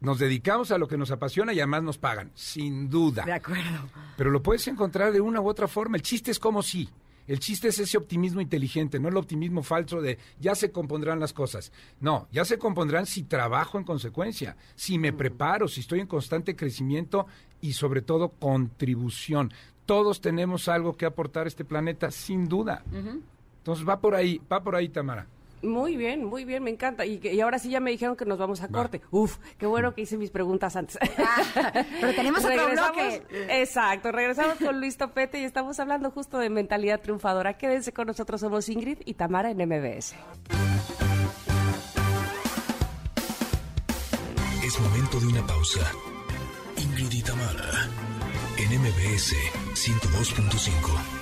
nos dedicamos a lo que nos apasiona y además nos pagan, sin duda. De acuerdo. Pero lo puedes encontrar de una u otra forma. El chiste es como sí. El chiste es ese optimismo inteligente, no el optimismo falso de ya se compondrán las cosas. No, ya se compondrán si trabajo en consecuencia, si me preparo, si estoy en constante crecimiento y sobre todo contribución. Todos tenemos algo que aportar a este planeta, sin duda. Entonces va por ahí, va por ahí, Tamara. Muy bien, muy bien, me encanta. Y, ahora sí ya me dijeron que nos vamos a corte. Uf, qué bueno que hice mis preguntas antes. (laughs) pero tenemos otro Regresamos- bloque. Exacto, regresamos con Luis Topete y estamos hablando justo de mentalidad triunfadora. Quédense con nosotros, somos Ingrid y Tamara en MBS. Es momento de una pausa. Ingrid y Tamara, en MBS 102.5.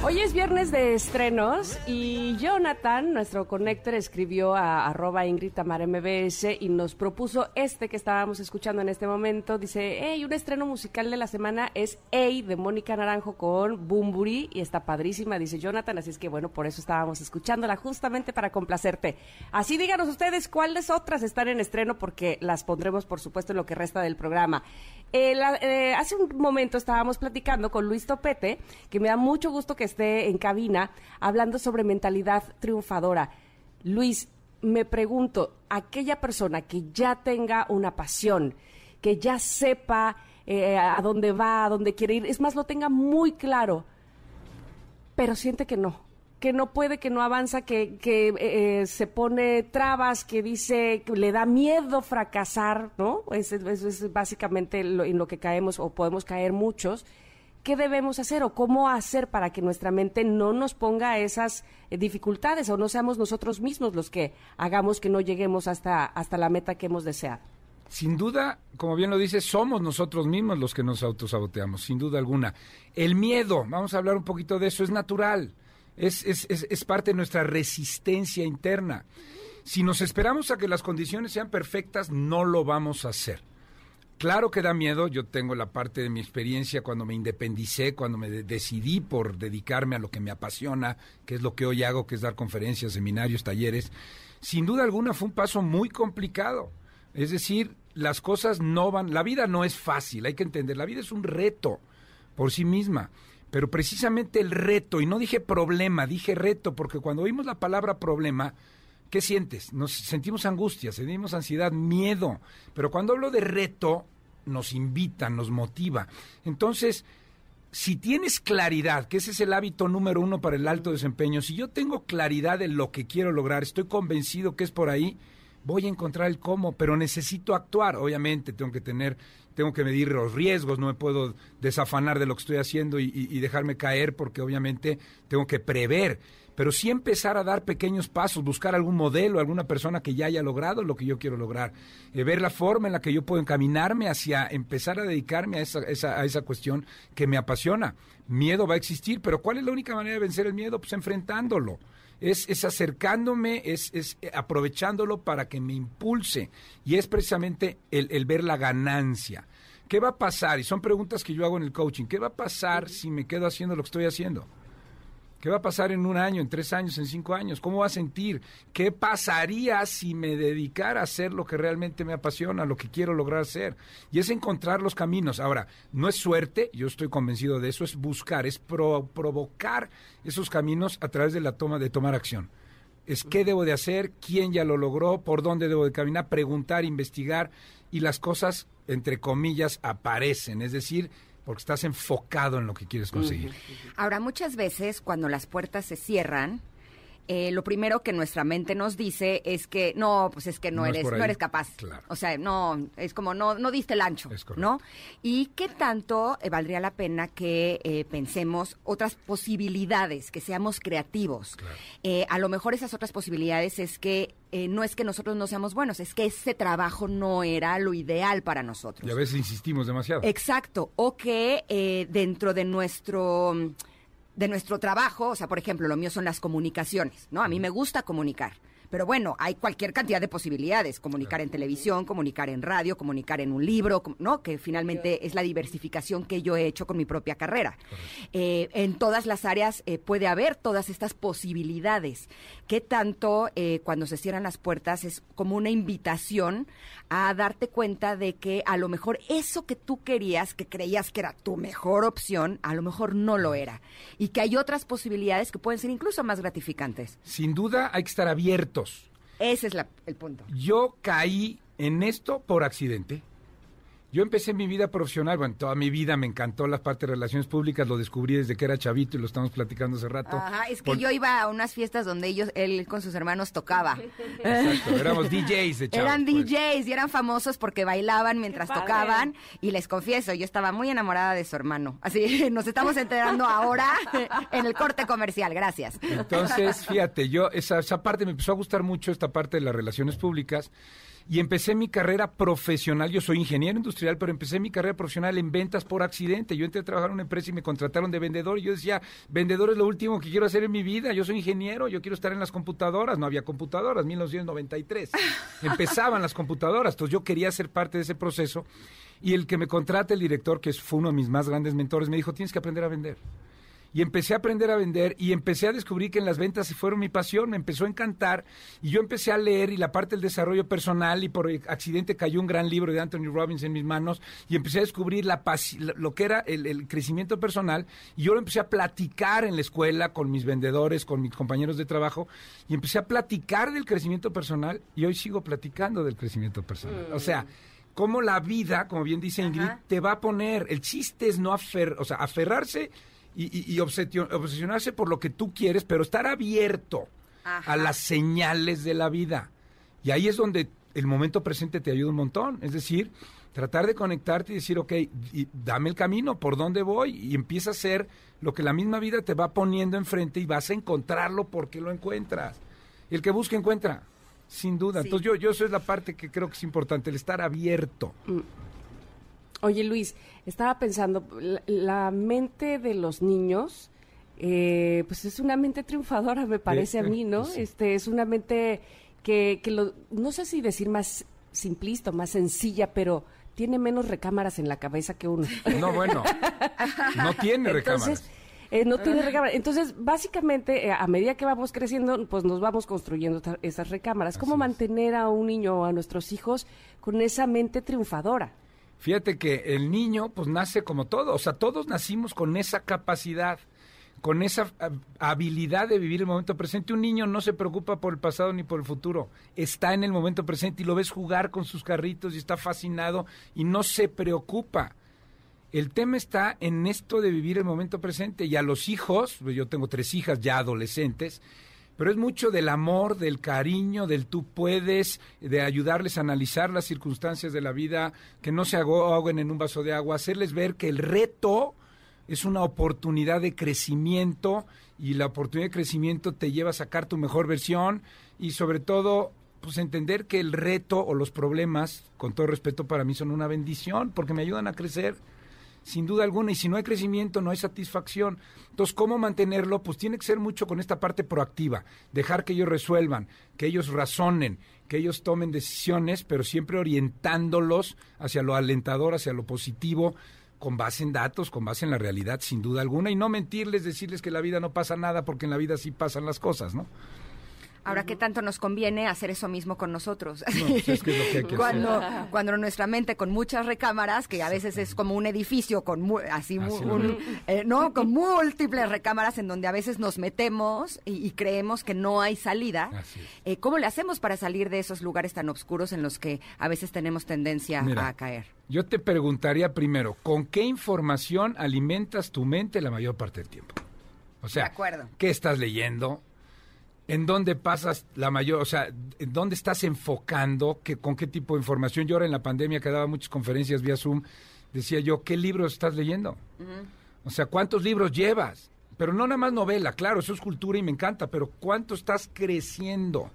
Hoy es viernes de estrenos y Jonathan, nuestro connector, escribió a arroba Ingrid Tamara MBS y nos propuso este que estábamos escuchando en este momento. Dice, hey, un estreno musical de la semana es Ey de Mónica Naranjo con Bumburi y está padrísima, dice Jonathan, así es que bueno, por eso estábamos escuchándola justamente para complacerte. Así díganos ustedes cuáles otras están en estreno porque las pondremos por supuesto en lo que resta del programa. Eh, eh, hace un momento estábamos platicando con Luis Topete, que me da mucho gusto que esté en cabina, hablando sobre mentalidad triunfadora. Luis, me pregunto, aquella persona que ya tenga una pasión, que ya sepa eh, a dónde va, a dónde quiere ir, es más, lo tenga muy claro, pero siente que no, que no puede, que no avanza, que, que eh, se pone trabas, que dice que le da miedo fracasar, ¿no? Eso es, es básicamente lo, en lo que caemos o podemos caer muchos. ¿Qué debemos hacer o cómo hacer para que nuestra mente no nos ponga esas eh, dificultades o no seamos nosotros mismos los que hagamos que no lleguemos hasta, hasta la meta que hemos deseado? Sin duda, como bien lo dices, somos nosotros mismos los que nos autosaboteamos, sin duda alguna. El miedo, vamos a hablar un poquito de eso, es natural, es, es, es, es parte de nuestra resistencia interna. Si nos esperamos a que las condiciones sean perfectas, no lo vamos a hacer. Claro que da miedo, yo tengo la parte de mi experiencia cuando me independicé, cuando me decidí por dedicarme a lo que me apasiona, que es lo que hoy hago, que es dar conferencias, seminarios, talleres. Sin duda alguna fue un paso muy complicado. Es decir, las cosas no van, la vida no es fácil, hay que entender, la vida es un reto por sí misma. Pero precisamente el reto, y no dije problema, dije reto, porque cuando oímos la palabra problema, ¿Qué sientes? Nos sentimos angustia, sentimos ansiedad, miedo. Pero cuando hablo de reto, nos invita, nos motiva. Entonces, si tienes claridad, que ese es el hábito número uno para el alto desempeño, si yo tengo claridad de lo que quiero lograr, estoy convencido que es por ahí, voy a encontrar el cómo, pero necesito actuar. Obviamente, tengo que tener, tengo que medir los riesgos, no me puedo desafanar de lo que estoy haciendo y, y dejarme caer, porque obviamente tengo que prever pero sí empezar a dar pequeños pasos, buscar algún modelo, alguna persona que ya haya logrado lo que yo quiero lograr, eh, ver la forma en la que yo puedo encaminarme hacia empezar a dedicarme a esa, a esa cuestión que me apasiona. Miedo va a existir, pero ¿cuál es la única manera de vencer el miedo? Pues enfrentándolo. Es, es, acercándome, es, es, aprovechándolo para que me impulse. Y es precisamente el, el, ver la ganancia. ¿Qué va a pasar? Y son preguntas que yo hago en el coaching. ¿Qué va a pasar si me quedo haciendo lo que estoy haciendo? ¿Qué va a pasar en un año, en tres años, en cinco años? ¿Cómo va a sentir? ¿Qué pasaría si me dedicara a hacer lo que realmente me apasiona, lo que quiero lograr hacer? Y es encontrar los caminos. Ahora, no es suerte, yo estoy convencido de eso, es buscar, es provocar esos caminos a través de la toma de tomar acción. Es qué debo de hacer, quién ya lo logró, por dónde debo de caminar, preguntar, investigar y las cosas, entre comillas, aparecen. Es decir, porque estás enfocado en lo que quieres conseguir. Ahora, muchas veces cuando las puertas se cierran, eh, lo primero que nuestra mente nos dice es que no, pues es que no, eres, no eres capaz. O sea, no, es como no, no diste el ancho, ¿no? Y qué tanto eh, valdría la pena que eh, pensemos otras posibilidades, que seamos creativos. a lo mejor esas otras posibilidades es que no es que nosotros no seamos buenos, es que ese trabajo no era lo ideal para nosotros. Y a veces insistimos demasiado. Exacto. O que dentro de nuestro de nuestro trabajo, o sea, por ejemplo, lo mío son las comunicaciones, ¿no? A mí me gusta comunicar. Pero bueno, hay cualquier cantidad de posibilidades, comunicar en televisión, comunicar en radio, comunicar en un libro, ¿no? Que finalmente es la diversificación que yo he hecho con mi propia carrera. Eh, en todas las áreas eh, puede haber todas estas posibilidades. ¿Qué tanto eh, cuando se cierran las puertas es como una invitación a darte cuenta de que a lo mejor eso que tú querías, que creías que era tu mejor opción, a lo mejor no lo era. Y que hay otras posibilidades que pueden ser incluso más gratificantes. Sin duda hay que estar Ese es el punto. Yo caí en esto por accidente. Yo empecé mi vida profesional, bueno, toda mi vida me encantó la parte de relaciones públicas, lo descubrí desde que era chavito y lo estamos platicando hace rato. Ajá, es que yo iba a unas fiestas donde ellos, él con sus hermanos tocaba. Exacto, éramos DJs de chavos. Eran DJs pues. y eran famosos porque bailaban mientras tocaban y les confieso, yo estaba muy enamorada de su hermano. Así, (laughs) nos estamos enterando ahora en el corte comercial, gracias. Entonces, fíjate, yo, esa, esa parte me empezó a gustar mucho, esta parte de las relaciones públicas y empecé mi carrera profesional. Yo soy ingeniero industrial, pero empecé mi carrera profesional en ventas por accidente. Yo entré a trabajar en una empresa y me contrataron de vendedor. Y yo decía, vendedor es lo último que quiero hacer en mi vida. Yo soy ingeniero, yo quiero estar en las computadoras. No había computadoras, 1993. (laughs) Empezaban las computadoras. Entonces yo quería ser parte de ese proceso. Y el que me contrata, el director, que fue uno de mis más grandes mentores, me dijo, tienes que aprender a vender y empecé a aprender a vender y empecé a descubrir que en las ventas fueron mi pasión, me empezó a encantar y yo empecé a leer y la parte del desarrollo personal y por accidente cayó un gran libro de Anthony Robbins en mis manos y empecé a descubrir la lo que era el, crecimiento personal y yo lo empecé a platicar en la escuela con mis vendedores, con mis compañeros de trabajo y empecé a platicar del crecimiento personal y hoy sigo platicando del crecimiento personal. O sea, como la vida, como bien dice Ingrid, te va a poner, el chiste es no afer, o sea, aferrarse y, obsesionarse por lo que tú quieres, pero estar abierto a las señales de la vida. Y ahí es donde el momento presente te ayuda un montón. Es decir, tratar de conectarte y decir, ok, dame el camino, por dónde voy, y empieza a hacer lo que la misma vida te va poniendo enfrente y vas a encontrarlo porque lo encuentras. el que busca encuentra, sin duda. Entonces yo, yo eso es la parte que creo que es importante, el estar abierto. Mm. Oye Luis, estaba pensando, la, mente de los niños, eh, pues es una mente triunfadora, me parece a mí, ¿no? Este, es una mente que, que lo, no sé si decir más simplista, más sencilla, pero tiene menos recámaras en la cabeza que uno. No, bueno, no tiene (laughs) recámaras. Eh, no tiene recámaras. Entonces, básicamente, eh, a medida que vamos creciendo, pues nos vamos construyendo esas recámaras. ¿Cómo mantener a un niño o a nuestros hijos con esa mente triunfadora? Fíjate que el niño, pues nace como todo, o sea, todos nacimos con esa capacidad con esa habilidad de vivir el momento presente. Un niño no se preocupa por el pasado ni por el futuro, está en el momento presente y lo ves jugar con sus carritos y está fascinado y no se preocupa. El tema está en esto de vivir el momento presente y a los hijos, pues yo tengo tres hijas ya adolescentes, pero es mucho del amor, del cariño, del tú puedes, de ayudarles a analizar las circunstancias de la vida, que no se ahoguen en un vaso de agua, hacerles ver que el reto es una oportunidad de crecimiento y la oportunidad de crecimiento te lleva a sacar tu mejor versión y sobre todo pues entender que el reto o los problemas, con todo respeto para mí, son una bendición porque me ayudan a crecer sin duda alguna, y si no hay crecimiento, no hay satisfacción. Entonces, ¿cómo mantenerlo? Pues tiene que ser mucho con esta parte proactiva, dejar que ellos resuelvan, que ellos razonen, que ellos tomen decisiones, pero siempre orientándolos hacia lo alentador, hacia lo positivo, con base en datos, con base en la realidad, sin duda alguna, y no mentirles, decirles que en la vida no pasa nada, porque en la vida sí pasan las cosas, ¿no? Ahora, ¿qué tanto nos conviene hacer eso mismo con nosotros? (laughs) cuando, cuando nuestra mente con muchas recámaras, que a veces es como un edificio con así, eh, no, con múltiples recámaras en donde a veces nos metemos y, creemos que no hay salida. Eh, ¿Cómo le hacemos para salir de esos lugares tan oscuros en los que a veces tenemos tendencia a caer? Yo te preguntaría primero, ¿con qué información alimentas tu mente la mayor parte del tiempo? O sea, ¿qué estás leyendo? En dónde pasas la mayor, o sea, en dónde estás enfocando, que, con qué tipo de información. Yo ahora en la pandemia que daba muchas conferencias vía Zoom, decía yo, ¿qué libros estás leyendo? O sea, ¿cuántos libros llevas? Pero no nada más novela, claro, eso es cultura y me encanta, pero ¿cuánto estás creciendo?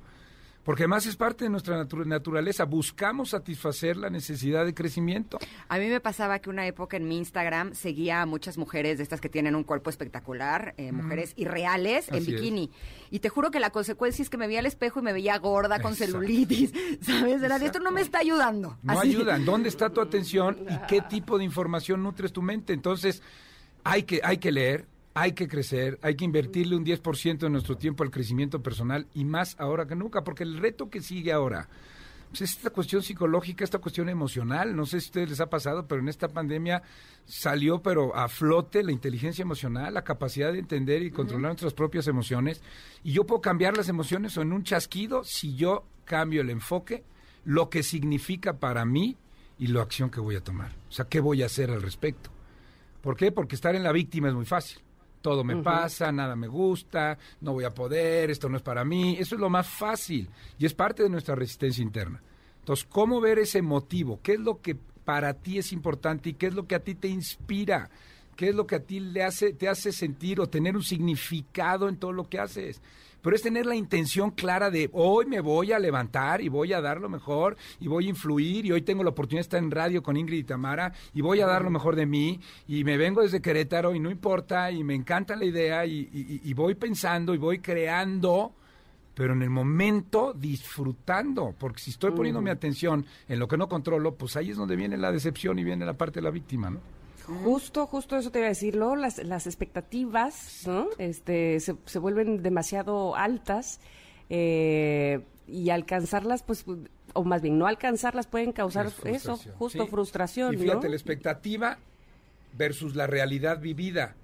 Porque además es parte de nuestra naturaleza. Buscamos satisfacer la necesidad de crecimiento. A mí me pasaba que una época en mi Instagram seguía a muchas mujeres de estas que tienen un cuerpo espectacular, eh, mujeres irreales en bikini. Y te juro que la consecuencia es que me veía al espejo y me veía gorda con celulitis, (laughs) ¿sabes? Era esto no me está ayudando. No ayudan. ¿Dónde está tu atención y qué tipo de información nutres tu mente? Entonces, hay que, hay que leer, hay que crecer, hay que invertirle un 10% de nuestro tiempo al crecimiento personal y más ahora que nunca, porque el reto que sigue ahora pues, es esta cuestión psicológica, esta cuestión emocional. No sé si a ustedes les ha pasado, pero en esta pandemia salió pero a flote la inteligencia emocional, la capacidad de entender y controlar nuestras propias emociones. Y yo puedo cambiar las emociones o en un chasquido si yo cambio el enfoque, lo que significa para mí y la acción que voy a tomar. O sea, ¿qué voy a hacer al respecto? ¿Por qué? Porque estar en la víctima es muy fácil todo me pasa, nada me gusta, no voy a poder, esto no es para mí. Eso es lo más fácil y es parte de nuestra resistencia interna. Entonces, ¿cómo ver ese motivo? ¿Qué es lo que para ti es importante y qué es lo que a ti te inspira? ¿Qué es lo que a ti le hace, te hace sentir o tener un significado en todo lo que haces? Pero es tener la intención clara de hoy me voy a levantar y voy a dar lo mejor y voy a influir y hoy tengo la oportunidad de estar en radio con Ingrid y Tamara y voy a dar lo mejor de mí y me vengo desde Querétaro y no importa y me encanta la idea y, voy pensando y voy creando pero en el momento disfrutando, porque si estoy poniendo mi atención en lo que no controlo, pues ahí es donde viene la decepción y viene la parte de la víctima, ¿no? Justo, justo eso te iba a decir, Las, las expectativas, ¿no? Este, se, se vuelven demasiado altas eh, y alcanzarlas, pues, o más bien no alcanzarlas pueden causar eso, justo frustración. Y fíjate, la expectativa versus la realidad vivida.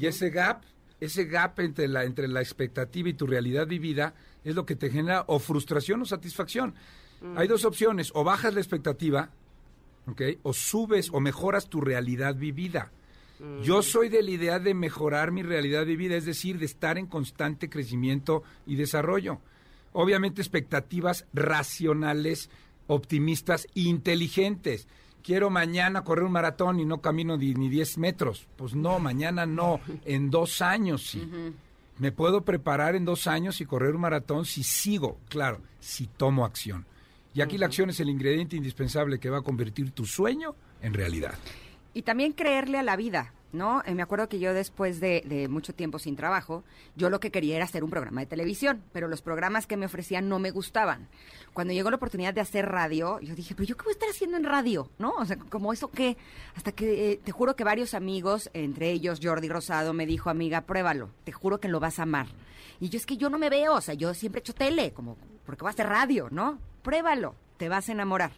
Y ese gap, ese gap entre la, entre la expectativa y tu realidad vivida es lo que te genera o frustración o satisfacción. Hay dos opciones, o bajas la expectativa o subes o mejoras tu realidad vivida. Mm. Yo soy de la idea de mejorar mi realidad vivida, es decir, de estar en constante crecimiento y desarrollo. Obviamente expectativas racionales, optimistas, inteligentes. Quiero mañana correr un maratón y no camino ni, 10 metros. Pues no, mañana no, (laughs) en dos años sí. Me puedo preparar en dos años y correr un maratón si sigo, claro, si tomo acción. Y aquí la acción es el ingrediente indispensable que va a convertir tu sueño en realidad. Y también creerle a la vida. ¿No? Eh, me acuerdo que yo después de, mucho tiempo sin trabajo, yo lo que quería era hacer un programa de televisión, pero los programas que me ofrecían no me gustaban. Cuando llegó la oportunidad de hacer radio, yo dije, pero yo qué voy a estar haciendo en radio, ¿no? O sea, como eso qué, hasta que eh, te juro que varios amigos, entre ellos Jordi Rosado, me dijo, amiga, pruébalo, te juro que lo vas a amar. Y yo es que yo no me veo, o sea, yo siempre he hecho tele, como, porque voy a hacer radio, ¿no? Pruébalo, te vas a enamorar.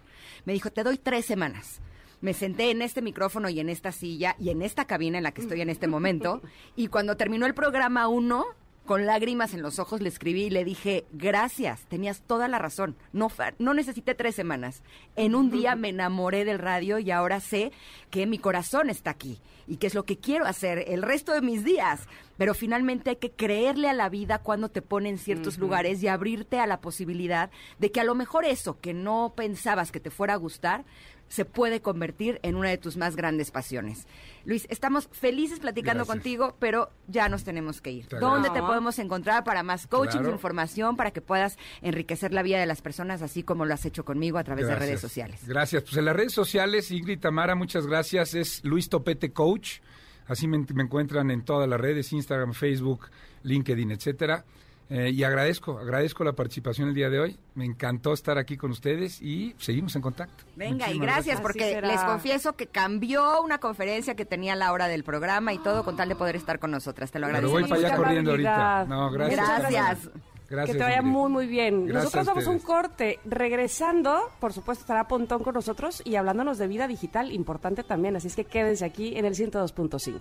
Me dijo, te doy tres semanas me senté en este micrófono y en esta silla y en esta cabina en la que estoy en este momento. (laughs) Y cuando terminó el programa uno, con lágrimas en los ojos le escribí y le dije, gracias, tenías toda la razón. No, no necesité tres semanas. En un día me enamoré del radio y ahora sé que mi corazón está aquí y que es lo que quiero hacer el resto de mis días. Pero finalmente hay que creerle a la vida cuando te pone en ciertos lugares y abrirte a la posibilidad de que a lo mejor eso que no pensabas que te fuera a gustar, se puede convertir en una de tus más grandes pasiones. Luis, estamos felices platicando contigo, pero ya nos tenemos que ir. ¿Dónde te podemos encontrar para más coaching, información, para que puedas enriquecer la vida de las personas, así como lo has hecho conmigo a través de redes sociales? Gracias. Pues en las redes sociales, Ingrid Tamara, muchas gracias. Es Luis Topete Coach. Así me, me encuentran en todas las redes, Instagram, Facebook, LinkedIn, etcétera. Eh, y agradezco, agradezco la participación el día de hoy. Me encantó estar aquí con ustedes y seguimos en contacto. Venga, y gracias, porque les confieso que cambió una conferencia que tenía la hora del programa y todo con tal de poder estar con nosotras. Te lo agradezco. Pero voy para allá corriendo ahorita. No, gracias. Gracias. Gracias, que te vaya muy, muy bien. nosotros damos un corte. Regresando, por supuesto, estará Pontón con nosotros y hablándonos de vida digital, importante también. Así es que quédense aquí en el 102.5.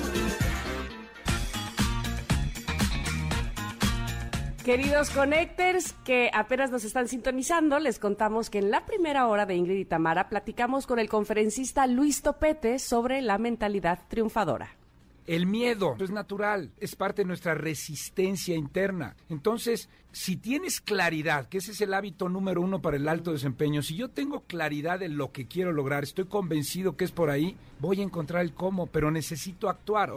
Queridos connectors que apenas nos están sintonizando, les contamos que en la primera hora de Ingrid y Tamara platicamos con el conferencista Luis Topete sobre la mentalidad triunfadora. El miedo es natural, es parte de nuestra resistencia interna. Entonces, si tienes claridad, que ese es el hábito número uno para el alto desempeño, si yo tengo claridad en lo que quiero lograr, estoy convencido que es por ahí, voy a encontrar el cómo, pero necesito actuar.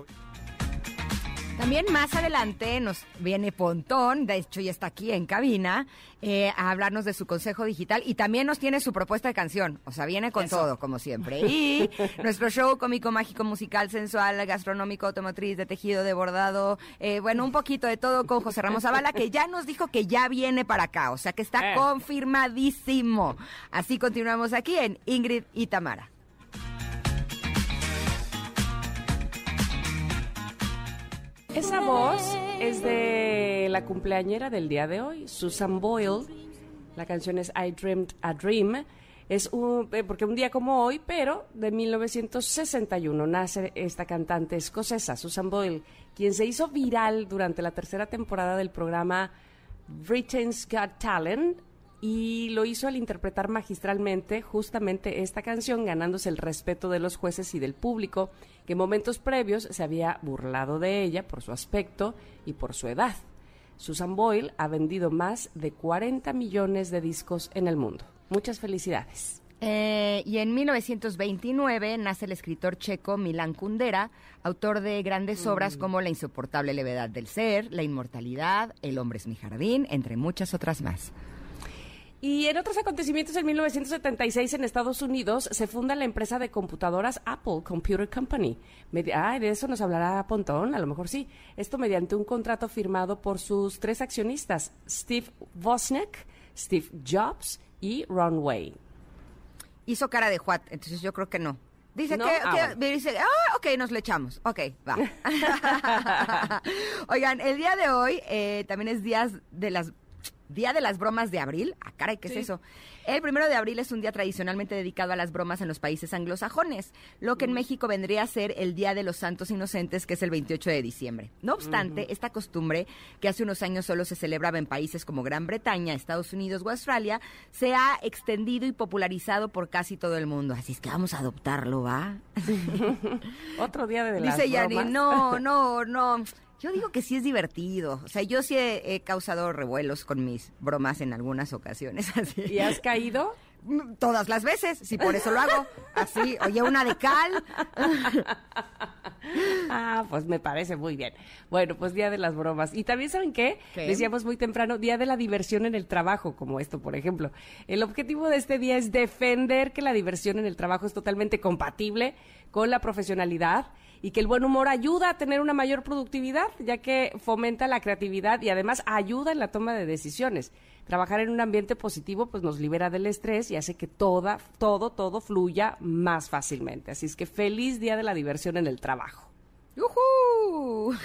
También más adelante nos viene Pontón, de hecho ya está aquí en cabina, eh, a hablarnos de su consejo digital y también nos tiene su propuesta de canción, o sea, viene con todo, como siempre. (laughs) Y nuestro show cómico, mágico, musical, sensual, gastronómico, automotriz, de tejido, de bordado, eh, bueno, un poquito de todo con José Ramos Zavala, que ya nos dijo que ya viene para acá, o sea, que está eh. confirmadísimo. Así continuamos aquí en Ingrid y Tamara. Esa voz es de la cumpleañera del día de hoy, Susan Boyle. La canción es I Dreamed a Dream. Es un, eh, porque un día como hoy, pero de 1961 nace esta cantante escocesa, Susan Boyle, quien se hizo viral durante la tercera temporada del programa Britain's Got Talent y lo hizo al interpretar magistralmente justamente esta canción, ganándose el respeto de los jueces y del público, que en momentos previos se había burlado de ella por su aspecto y por su edad. Susan Boyle ha vendido más de 40 millones de discos en el mundo. Muchas felicidades. Eh, y en 1929 nace el escritor checo Milan Kundera, autor de grandes obras mm. como La insoportable levedad del ser, La inmortalidad, El hombre es mi jardín, entre muchas otras más. Y en otros acontecimientos, en 1976 en Estados Unidos se funda la empresa de computadoras Apple Computer Company. ah, de eso nos hablará Pontón, a lo mejor sí. Esto mediante un contrato firmado por sus tres accionistas, Steve Wozniak, Steve Jobs y Ron Wayne. Hizo cara de Juat, entonces yo creo que no. Dice que, ah, dice, ah, ok, nos le echamos. Ok, va. (laughs) (laughs) Oigan, el día de hoy eh, también es días de las Día de las Bromas de Abril. Ah, caray, ¿qué es eso? El primero de abril es un día tradicionalmente dedicado a las bromas en los países anglosajones, lo que en México vendría a ser el Día de los Santos Inocentes, que es el 28 de diciembre. No obstante, esta costumbre, que hace unos años solo se celebraba en países como Gran Bretaña, Estados Unidos o Australia, se ha extendido y popularizado por casi todo el mundo. Así es que vamos a adoptarlo, ¿va? (laughs) Otro día de (laughs) las Dice Yani, (laughs) no, no, no Yo digo que sí es divertido. O sea, yo sí he, causado revuelos con mis bromas en algunas ocasiones. (laughs) Así. ¿Y has caído? Mm, todas las veces, sí, por eso lo hago. Así, oye, una de cal. (laughs) ah, pues me parece muy bien. Bueno, pues día de las bromas. Y también, ¿saben qué? Decíamos muy temprano, día de la diversión en el trabajo, como esto, por ejemplo. El objetivo de este día es defender que la diversión en el trabajo es totalmente compatible con la profesionalidad y que el buen humor ayuda a tener una mayor productividad, ya que fomenta la creatividad y además ayuda en la toma de decisiones. Trabajar en un ambiente positivo pues nos libera del estrés y hace que toda, todo, todo fluya más fácilmente. Así es que feliz día de la diversión en el trabajo. ¡Yujú! (laughs)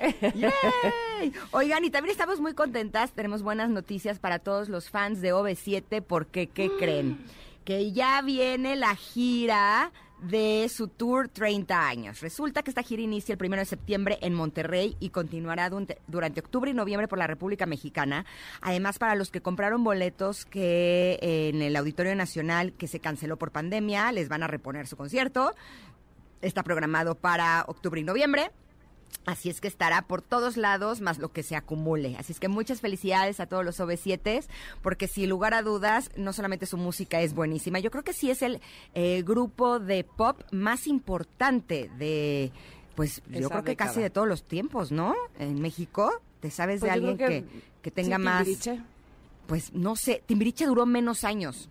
(laughs) Oigan, y también estamos muy contentas, tenemos buenas noticias para todos los fans de OV7 porque, ¿qué creen? Que ya viene la gira de su tour 30 años. Resulta que esta gira inicia el 1 de septiembre en Monterrey y continuará durante octubre y noviembre por la República Mexicana. Además, para los que compraron boletos que en el Auditorio Nacional que se canceló por pandemia, les van a reponer su concierto. Está programado para octubre y noviembre. Así es que estará por todos lados, más lo que se acumule. Así es que muchas felicidades a todos los OV7, porque sin lugar a dudas, no solamente su música es buenísima, yo creo que sí es el eh, grupo de pop más importante de, pues yo creo que casi de todos los tiempos, ¿no? En México, ¿te sabes de pues alguien que, que, tenga más... Pues no sé, Timbiriche duró menos años.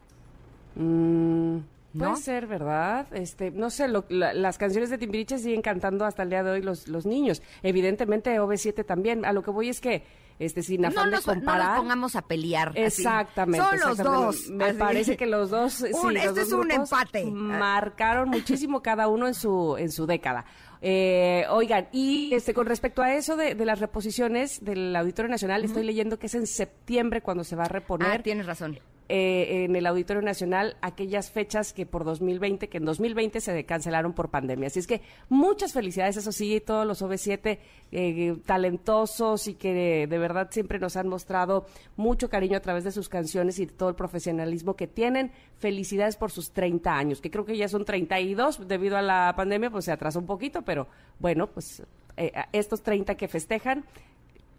Mm. Puede ser, ¿verdad? Este, no sé, las canciones de Timbiriche siguen cantando hasta el día de hoy los, los niños. Evidentemente OV7 también. A lo que voy es que este sin afán de comparar. No nos pongamos a pelear. Exactamente. Son los dos. Me parece que los dos. (laughs) sí, este es un empate. Marcaron muchísimo cada uno en su en su década. Eh, oigan, y este con respecto a eso de, las reposiciones del Auditorio Nacional, estoy leyendo que es en septiembre cuando se va a reponer. Ah, tienes razón. Eh, en el Auditorio Nacional aquellas fechas que por 2020, que en 2020 se cancelaron por pandemia. Así es que muchas felicidades, eso sí, todos los OV7 eh, talentosos y que de, verdad siempre nos han mostrado mucho cariño a través de sus canciones y todo el profesionalismo que tienen. Felicidades por sus 30 años, que creo que ya son 32 debido a la pandemia, pues se atrasó un poquito, pero bueno, pues eh, estos 30 que festejan,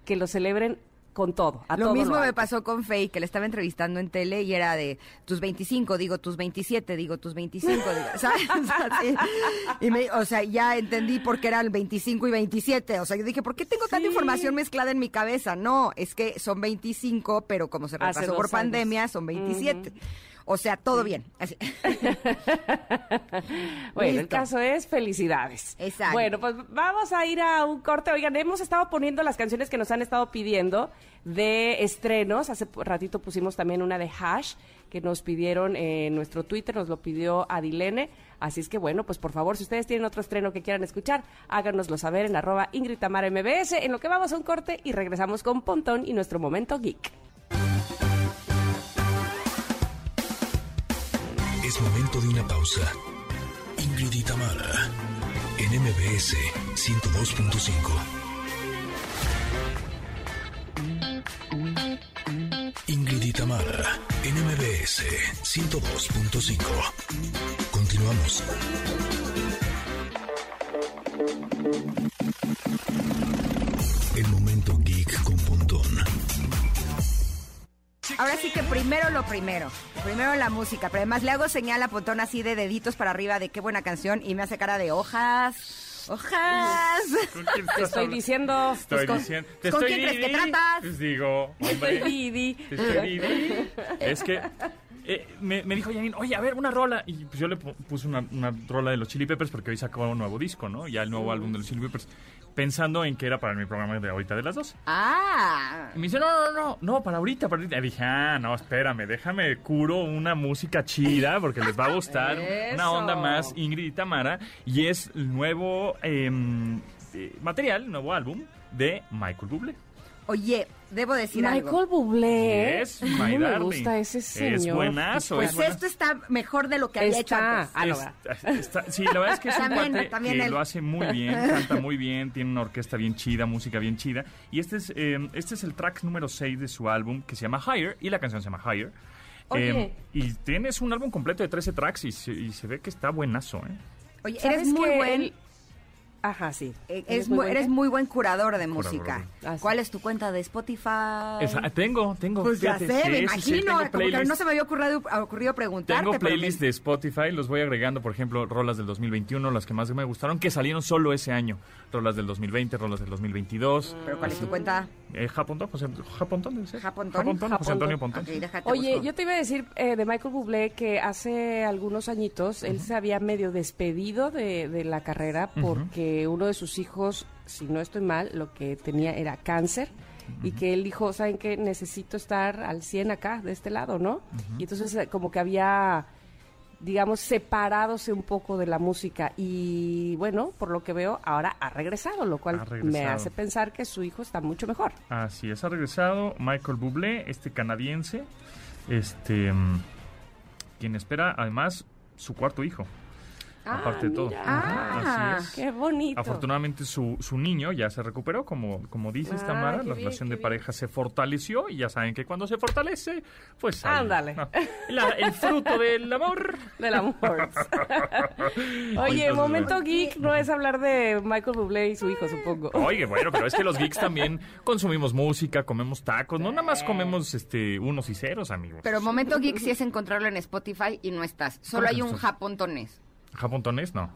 que lo celebren con todo. lo mismo me pasó con Faye, que le estaba entrevistando en tele y era de tus 25, digo tus 27, digo tus 25, digo, (laughs) ¿sabes? Y me, o sea, ya entendí por qué eran 25 y 27. O sea, yo dije, ¿por qué tengo tanta información mezclada en mi cabeza? No, es que son 25, pero como se retrasó por pandemia, son 27. O sea, todo bien. (laughs) bueno, el caso es felicidades. Exacto. Bueno, pues vamos a ir a un corte. Oigan, hemos estado poniendo las canciones que nos han estado pidiendo de estrenos. Hace ratito pusimos también una de Hash que nos pidieron en nuestro Twitter, nos lo pidió Adilene. Así es que bueno, pues por favor, si ustedes tienen otro estreno que quieran escuchar, háganoslo saber en arroba Ingrid MBS, en lo que vamos a un corte y regresamos con Pontón y nuestro momento geek. Es momento de una pausa. Ingrid y Tamara, en MBS 102.5. Ingrid y Tamara, en MBS 102.5. Continuamos. Ahora sí que primero lo primero. Primero la música, pero además le hago señal a Pontón así de deditos para arriba de qué buena canción y me hace cara de hojas. ¡Hojas! Te estoy diciendo. Estoy ¿Con, diciendo. ¿con quién crees que tratas? Pues digo, hombre. Didi. Te estoy Didi. (laughs) Es que eh, me, me, dijo Janine, oye, a ver, una rola. Y pues yo le puse una, una, rola de los Chili Peppers porque hoy sacó un nuevo disco, ¿no? Ya el nuevo álbum de los Chili Peppers pensando en que era para mi programa de ahorita de las dos. Ah. Y me dice, no, no, no, no, para ahorita, para ahorita. Y dije, ah, no, espérame, déjame curo una música chida porque les va a gustar. (laughs) una onda más Ingrid y Tamara. Y es el nuevo em, eh, material, nuevo álbum de Michael Bublé. Oye, debo decir Michael algo. Bublé. Es, my me gusta ese señor. Es buenazo. Pues esto está mejor de lo que había hecho antes. Ah, sí, la verdad es que es un cuate que lo hace muy bien, canta muy bien, tiene una orquesta bien chida, música bien chida. Y este es, eh, este es el track número 6 de su álbum que se llama Higher y la canción se llama Higher. Eh, y tienes un álbum completo de 13 tracks y se, ve que está buenazo, ¿eh? Oye, eres muy buen... Ajá, sí. Eh, eres, muy, eres muy buen curador de música. Ah, ¿Cuál es tu cuenta de Spotify? Esa- tengo, tengo. Pues ya fíjate, sé, me sí, sí, sí, imagino. tengo como que playlist. no se me había ocurrido, ocurrido preguntarte. Tengo pero me- de Spotify, los voy agregando, por ejemplo, rolas del 2021, las que más me gustaron, que salieron solo ese año. Rolas del 2020, rolas del 2022. ¿Pero cuál es tu cuenta? Eh, Japontón, José, Japontón debe ser. ¿Japontón? Japontón, José Antonio Pontón. Oye, busco. yo te iba a decir eh, de Michael Bublé que hace algunos añitos él se había medio despedido de, de la carrera porque uno de sus hijos, si no estoy mal, lo que tenía era cáncer y que él dijo, ¿saben qué? Necesito estar al 100 acá, de este lado, ¿no? Y entonces eh, como que había digamos, separadose un poco de la música y bueno, por lo que veo, ahora ha regresado, lo cual me hace pensar que su hijo está mucho mejor. Así es, ha regresado Michael Bublé, este canadiense, este, mm, quien espera además su cuarto hijo. Ah, aparte de todo. Ah, Así es. Qué bonito. Afortunadamente su, su niño ya se recuperó, como, como dices Ah, Tamara, la bien, relación de pareja se fortaleció y ya saben que cuando se fortalece, pues Ándale. el fruto (laughs) del amor. Del amor. (laughs) Oye, Entonces, momento geek no es hablar de Michael Bublé y su hijo, supongo. Oye, bueno, pero es que los geeks también (laughs) consumimos música, comemos tacos, no nada más comemos este unos y ceros, amigos. Pero Momento Geek sí es encontrarlo en Spotify y no estás. Solo ¿Cómo que hay un japontonés. ¿Japontonés? No.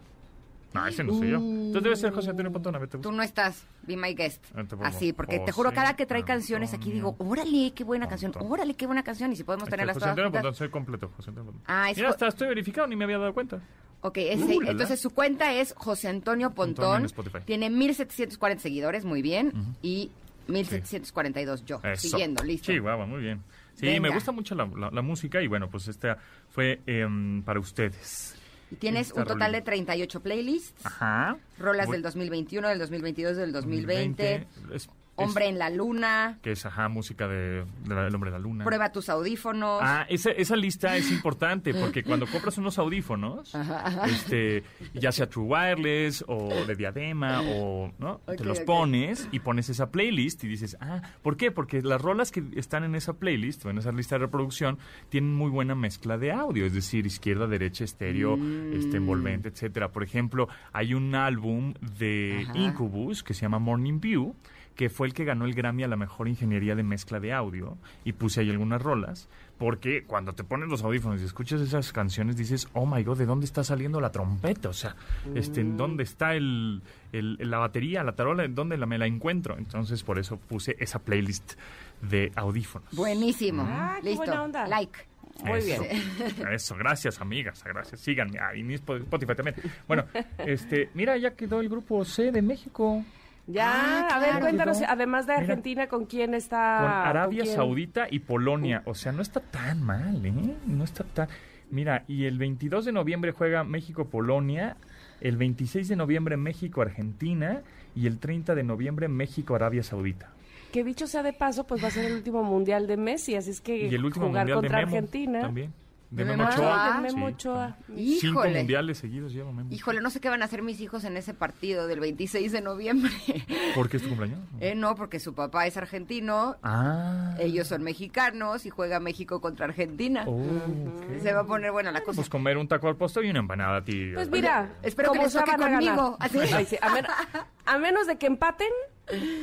No, ese no soy yo. Entonces debe ser José Antonio Pontón, a ver, ¿te Tú no estás, be my guest. Ah, te pongo Así, porque te José juro, cada que trae canciones aquí digo, órale, qué buena canción, Pontón. órale, qué buena canción. Y si podemos Ahí tenerlas está, José todas. Antonio juntas. Pontón, soy completo, José Antonio Pontón. Ah, es Mira, jo- hasta estoy verificado, ni me había dado cuenta. Ok, ese- Uh, la, la. entonces su cuenta es José Antonio Pontón Pontón. en Spotify. Tiene 1740 seguidores, muy bien. Y 1742 yo. Eso. Siguiendo, listo. Sí, guau, muy bien. Sí, Venga. me gusta mucho la, la- la música y bueno, pues esta fue em, para ustedes. Y tienes un total de 38 playlists. Ajá. Rolas Voy- del 2021, del 2022, del 2020. Es- Hombre es- en la luna. Que es, ajá, música de, de la- del hombre de la luna. Prueba tus audífonos. Ah, esa, esa lista es importante porque cuando compras unos audífonos, (laughs) este, ya sea True Wireless o de diadema o, ¿no? Te los pones y pones esa playlist y dices, ah, ¿por qué? Porque las rolas que están en esa playlist o en esa lista de reproducción tienen muy buena mezcla de audio, es decir, izquierda, derecha, estéreo, Mm. este, envolvente, etcétera. Por ejemplo, hay un álbum de Ajá. Incubus que se llama Morning View que fue el que ganó el Grammy a la mejor ingeniería de mezcla de audio y puse ahí algunas rolas porque cuando te pones los audífonos y escuchas esas canciones dices, oh my god, ¿de dónde está saliendo la trompeta? O sea, este, ¿en ¿dónde está el, el- la batería, la tarola? ¿En dónde la, me la encuentro? Entonces por eso puse esa playlist de audífonos. Buenísimo. Ah, qué Listo. buena onda. Like. Muy Eso, bien. Eso, gracias amigas, gracias. Síganme, ah, y mi Spotify también. Bueno, este, mira, ya quedó el grupo C de México. Ya, Ah, a ver, cuéntanos, además de. Argentina, ¿con quién está? con Arabia? Saudita y Polonia. O sea, no está tan mal, ¿eh? No está tan... Mira, y el 22 de noviembre juega México-Polonia, el 26 de noviembre México-Argentina y el 30 de noviembre México-Arabia Saudita. Que dicho sea de paso, pues va a ser el último mundial de Messi, así es que Y el último jugar mundial de contra Memo Argentina. también. De De Memo Ochoa. Ochoa. Ah, de Memo Sí, Ochoa. también. Cinco mundiales seguidos lleva Memo. Híjole, no sé qué van a hacer mis hijos en ese partido del 26 de noviembre. (laughs) ¿Por qué es tu cumpleaños? eh, no, porque su papá es argentino, Ah. ellos son mexicanos y juega México contra Argentina. Oh. Se va a poner buena la cosa. Pues comer un taco al pastor y una empanada a ti. Pues mira, espero que les toque a conmigo. (laughs) sí, a, men- a menos de que empaten,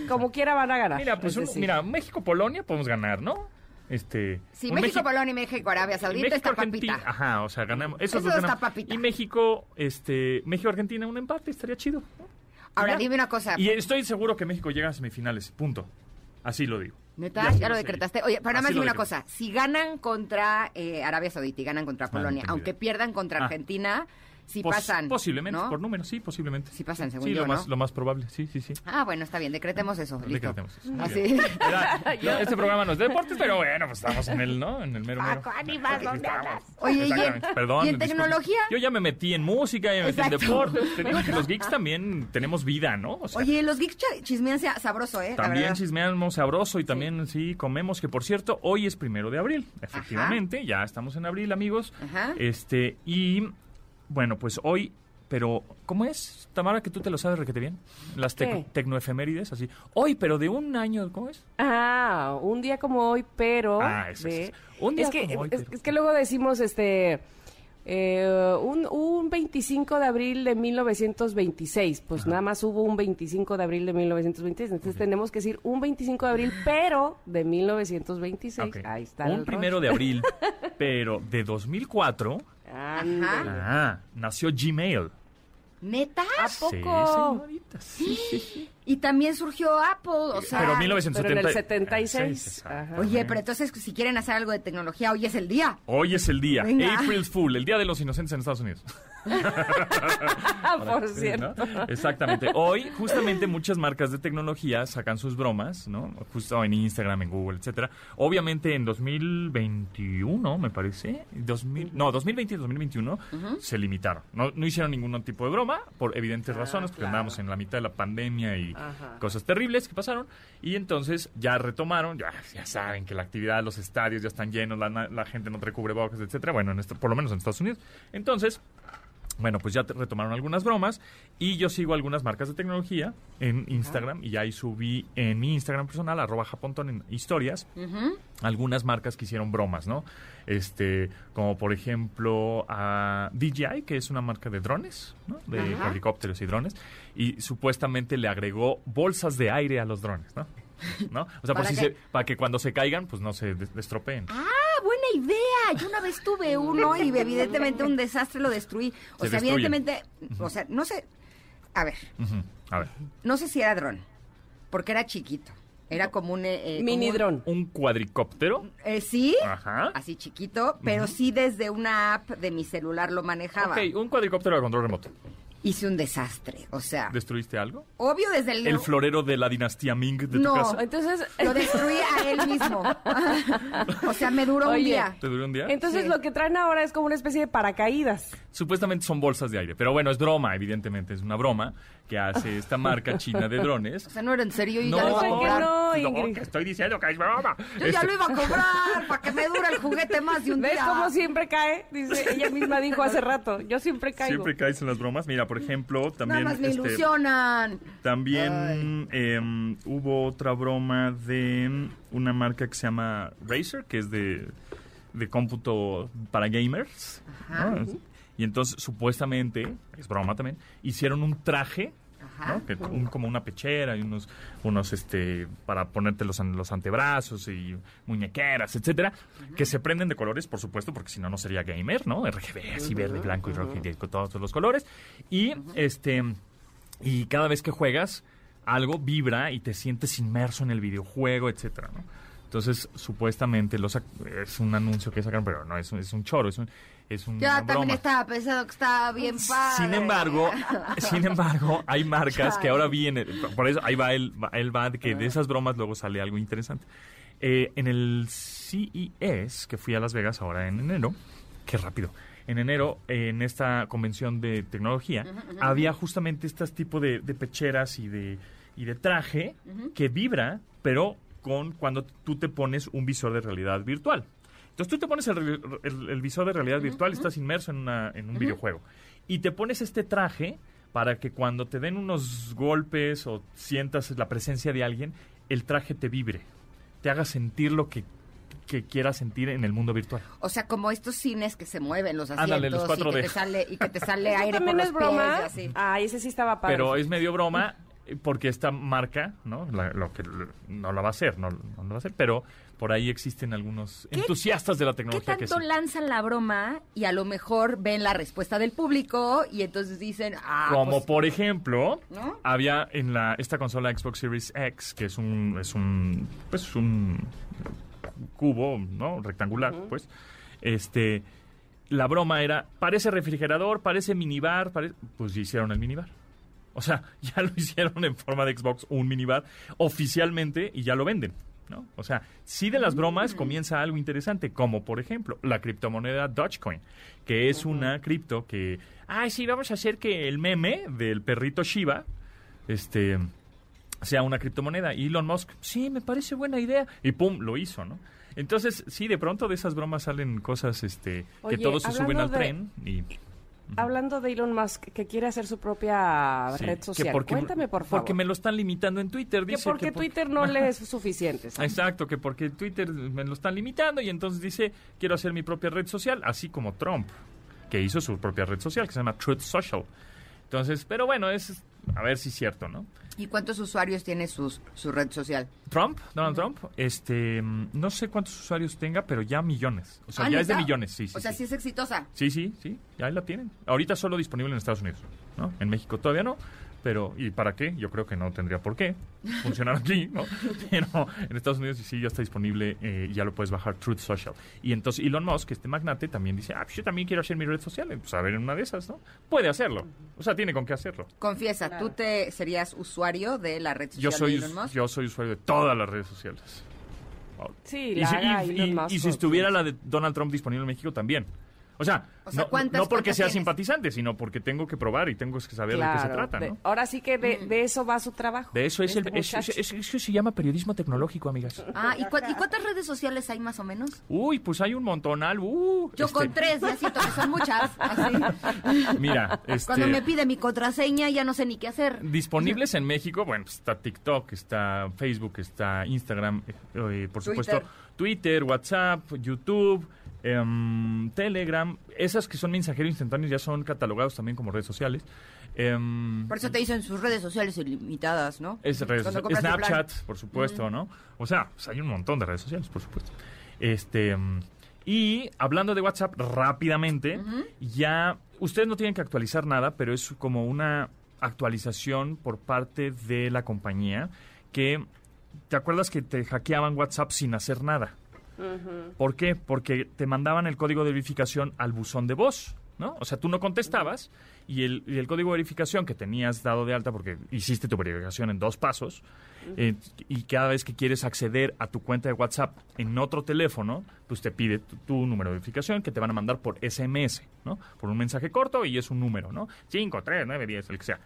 como quiera van a ganar. Mira, pues un- mira, México-Polonia podemos ganar, ¿no? Este, Sí, México, México- Polonia y México, Arabia Saudita está Argentina, papita. ajá, o sea, ganamos. Eso dos está papita. Y México, este, México Argentina un empate estaría chido. ¿no? Ahora, Ya. dime una cosa. Y estoy seguro que México llega a semifinales, punto. Así lo digo. ¿Neta? Ya, Ya, lo decretaste. Oye, pero nada más dime una cosa. Si ganan contra eh, Arabia Saudita y ganan contra Ah, Polonia, no aunque idea. pierdan contra Ah. Argentina, Pos- pasan. Posiblemente, ¿no? por números, sí, posiblemente. Sí pasan, según Sí, yo, lo ¿no? más, lo más probable, sí, sí, sí. Ah, bueno, está bien. Decretemos eso. Listo. Decretemos eso. Así. no, (laughs) este programa no es de deportes, pero bueno, pues estamos en el, ¿no? En el mero mero. Paco, Aníbal, Aquí ¿dónde estamos. andas? Oye, ¿y en-. Perdón, y en tecnología? Yo ya me metí en música, ya me metí en deportes. Te digo que los (laughs) geeks también tenemos vida, ¿no? O sea, Oye, los geeks ch- chismean sea- sabroso, ¿eh? También chismeamos sabroso y también sí comemos, que por cierto, hoy es primero de abril. Efectivamente, ya estamos en abril, amigos. Ajá. Este, y bueno, pues hoy, pero ¿cómo es, Tamara, que tú te lo sabes requete bien? Las tec- ¿Qué? tecnoefemérides, así. Hoy, pero de un año, ¿cómo es? Ah, un día como hoy, pero... Ah, eso, de- eso. Un día es que, como hoy, es, pero- es que luego decimos, este... Eh, un, un 25 de abril de 1926, pues nada más hubo un 25 de abril de 1926, entonces tenemos que decir un 25 de abril, pero de 1926. Ok. Ahí está. Un el primero de abril, (laughs) pero de 2004, Ándale. ah, nació Gmail. ¿Neta? ¿A Sí, poco? señorita, sí, sí, sí. Y también surgió Apple, o sea... Pero Pero en 1970. el 76. exacto. Ajá. Oye, pero entonces si quieren hacer algo de tecnología, hoy es el día. Hoy es el día, Venga. April's Fool, el Día de los Inocentes en Estados Unidos. (laughs) Por Sí, cierto. ¿no? Exactamente. Hoy, justamente, muchas marcas de tecnología sacan sus bromas, ¿no? Justo en Instagram, en Google, etcétera. Obviamente, en 2021, me parece, 2000, no, 2020 y 2021, se limitaron. No, no hicieron ningún tipo de broma, por evidentes razones, porque claro. andábamos en la mitad de la pandemia y Ajá. cosas terribles que pasaron. Y entonces ya retomaron, ya, ya saben que la actividad, los estadios ya están llenos, la, la gente no trae cubrebocas, etcétera. Bueno, en esto, por lo menos en Estados Unidos. Entonces, bueno, pues ya te- retomaron algunas bromas y yo sigo algunas marcas de tecnología en Instagram y ahí subí en mi Instagram personal, arroba japontón en historias, algunas marcas que hicieron bromas, ¿no? Este, como por ejemplo a DJI, que es una marca de drones, ¿no? De Ajá. helicópteros y drones, y supuestamente le agregó bolsas de aire a los drones, ¿no? ¿No? O sea, ¿Para si se- para que cuando se caigan, pues no se des- estropeen. Ah, buena idea. Yo una vez tuve uno y evidentemente un desastre lo destruí. O Se sea, destruye. evidentemente, o sea, no sé, a ver, Ujú. A ver, no sé si era dron, porque era chiquito. Era como un... eh, eh, Mini dron. un cuadricóptero. eh, sí, Ajá. así chiquito, pero sí desde una app de mi celular lo manejaba. Ok, un cuadricóptero a control remoto. Hice un desastre, o sea, ¿Destruiste algo? obvio desde el... ¿El florero de la dinastía Ming de tu No. casa? Entonces, Lo destruí a él mismo. (laughs) o sea, me duró un día. ¿Te duró un día? entonces Sí. lo que traen ahora es como una especie de paracaídas. Supuestamente son bolsas de aire, pero bueno, es broma, evidentemente, es una broma que hace esta marca (laughs) china de drones. O sea, no era en serio y No, ya lo iba a ¿Por qué cobrar. no, No, Ingrid? que estoy diciendo que es broma. Yo ya lo iba a cobrar para que me dure el juguete más de un ¿Ves día. cómo siempre cae? Dice, ella misma dijo hace rato, yo siempre caigo. Siempre caes en las bromas. Mira, por ejemplo, también... Nada más me este, ilusionan. También em, hubo otra broma de una marca que se llama Razer, que es de, de cómputo para gamers. ¿no? Y entonces, supuestamente, es broma también, hicieron un traje. ¿No? Que- un- como una pechera y unos, unos este, para ponerte los, los antebrazos y muñequeras, etcétera, que se prenden de colores, por supuesto, porque si no, no sería gamer, ¿no? RGB, así verde, blanco y rojo, y con todos los colores. Y este y cada vez que juegas algo vibra y te sientes inmerso en el videojuego, etcétera, ¿no? Entonces, supuestamente los es un anuncio que sacaron, pero no es, un- es un choro, es un es un- Ya una también broma. estaba pensando que estaba bien padre. Sin embargo, (laughs) sin embargo, hay marcas que ahora vienen, por eso ahí va el, va- él va de que de esas bromas luego sale algo interesante. Eh, en el CES, que fui a Las Vegas ahora en enero, qué rápido. En enero, eh, en esta convención de tecnología, había justamente este tipo de, de pecheras y de, y de traje que vibra, pero con cuando tú te pones un visor de realidad virtual. Entonces tú te pones el, re- el- el visor de realidad virtual y estás inmerso en, una- en un videojuego. Y te pones este traje para que cuando te den unos golpes o sientas la presencia de alguien, el traje te vibre, te haga sentir lo que, que quieras sentir en el mundo virtual. O sea, como estos cines que se mueven los asientos Ándale, los y, 4D. que te sale, y que te sale (laughs) ¿Eso aire por también los es broma? pies y así. Ay, ese sí estaba padre. Pero es medio broma eh, porque esta marca, ¿no? La- lo que no la va a hacer, no, no la va a hacer, pero por ahí existen algunos entusiastas de la ¿Qué tecnología que tanto sí. lanzan la broma y a lo mejor ven la respuesta del público y entonces dicen, ah, Como pues, por ejemplo, ¿No? había en la esta consola Xbox Series X, que es un es un pues un cubo, ¿no? rectangular, pues. Este la broma era parece refrigerador, parece minibar, pare- pues ya hicieron el minibar. O sea, (laughs) ya lo hicieron en forma de Xbox un minibar oficialmente y ya lo venden. ¿No? O sea, sí de las bromas comienza algo interesante, como por ejemplo la criptomoneda Dogecoin, que es una cripto que, ay, sí, vamos a hacer que el meme del perrito Shiba, este, sea una criptomoneda. Y Elon Musk, sí, me parece buena idea. Y pum, lo hizo, ¿no? Entonces, sí, de pronto de esas bromas salen cosas este, Oye, que todos se suben al de- tren y... Hablando de Elon Musk, que quiere hacer su propia sí, red social. porque- Cuéntame, por favor. Porque me lo están limitando en Twitter. Que Dice porque que por- Twitter no (laughs) le es suficiente. ¿sabes? Exacto, que porque Twitter me lo están limitando y entonces dice, quiero hacer mi propia red social, así como Trump. que hizo su propia red social, que se llama Truth Social. Entonces, pero bueno, es a ver si es cierto, ¿no? ¿Y cuántos usuarios tiene sus, su red social? Trump, Donald Trump, este, mm, no sé cuántos usuarios tenga, pero ya millones. O sea, Ah, ya es de millones, sí, sí. O sea, sí. sí es exitosa. Sí, sí, sí, ya la tienen. Ahorita solo disponible en Estados Unidos, ¿no? En México todavía no, pero ¿y para qué? Yo creo que no tendría por qué funcionar aquí, ¿no? (laughs) Pero en Estados Unidos sí ya está disponible, eh, ya lo puedes bajar Truth Social. Y entonces Elon Musk, este magnate, también dice, ah, pues yo también quiero hacer mi red social. Pues a ver, en una de esas, ¿no? Puede hacerlo. O sea, tiene con qué hacerlo. Confiesa, ¿tú te serías usuario de la red social Yo soy, de Elon Musk? yo soy usuario de todas las redes sociales. Sí, Y, la si, y- Elon y- Musk y si estuviera la de Donald Trump disponible en México también. O sea, O sea, no, ¿cuántas- no porque sea tienes? simpatizante, sino porque tengo que probar y tengo que saber de qué se trata, de- ¿no? ahora sí que de, de eso va su trabajo. De eso es el... este es- es- eso se llama periodismo tecnológico, amigas. Ah, ¿y, cuántas redes sociales hay más o menos? Uy, pues hay un montonal. Uh, Yo este, con tres, ya siento que son muchas. Así. (laughs) Mira, este, Cuando me pide mi contraseña ya no sé ni qué hacer. disponibles en México, bueno, pues está TikTok, está Facebook, está Instagram, eh, eh, por supuesto. Twitter, WhatsApp, YouTube, em, Telegram. Esas que son mensajeros instantáneos ya son catalogados también como redes sociales. Em, Por eso te dicen sus redes sociales ilimitadas, ¿no? Es redes sociales. Snapchat, por supuesto, ¿no? O sea, pues hay un montón de redes sociales, por supuesto. Este mm, y hablando de WhatsApp rápidamente, ya ustedes no tienen que actualizar nada, pero es como una actualización por parte de la compañía que ¿te acuerdas que te hackeaban WhatsApp sin hacer nada? ¿Por qué? Porque te mandaban el código de verificación al buzón de voz, ¿no? O sea, tú no contestabas y el, y el código de verificación que tenías dado de alta porque hiciste tu verificación en dos pasos eh, y cada vez que quieres acceder a tu cuenta de WhatsApp en otro teléfono, pues te pide tu, tu número de verificación que te van a mandar por SMS, ¿no? Por un mensaje corto y es un número, ¿no? 5, 3, 9, 10, el que sea.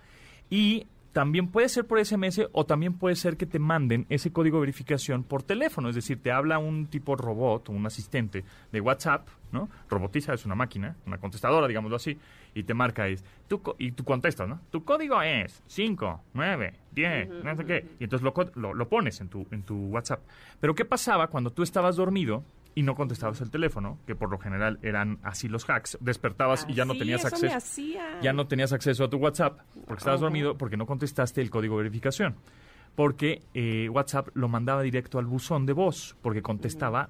Y también puede ser por SMS o también puede ser que te manden ese código de verificación por teléfono. Es decir, te habla un tipo robot o un asistente de WhatsApp, ¿no? Robotiza es una máquina, una contestadora, digámoslo así, y te marca es, tu co- y tú contestas, ¿no? Tu código es 5, 9, 10, no sé qué. Y entonces lo, lo, lo pones en tu, en tu WhatsApp. Pero ¿qué pasaba cuando tú estabas dormido y no contestabas el teléfono? Que por lo general eran así los hacks. Despertabas y ya no Así, tenías acceso ya no tenías acceso a tu WhatsApp porque estabas dormido porque no contestaste el código de verificación. Porque eh, WhatsApp lo mandaba directo al buzón de voz porque contestaba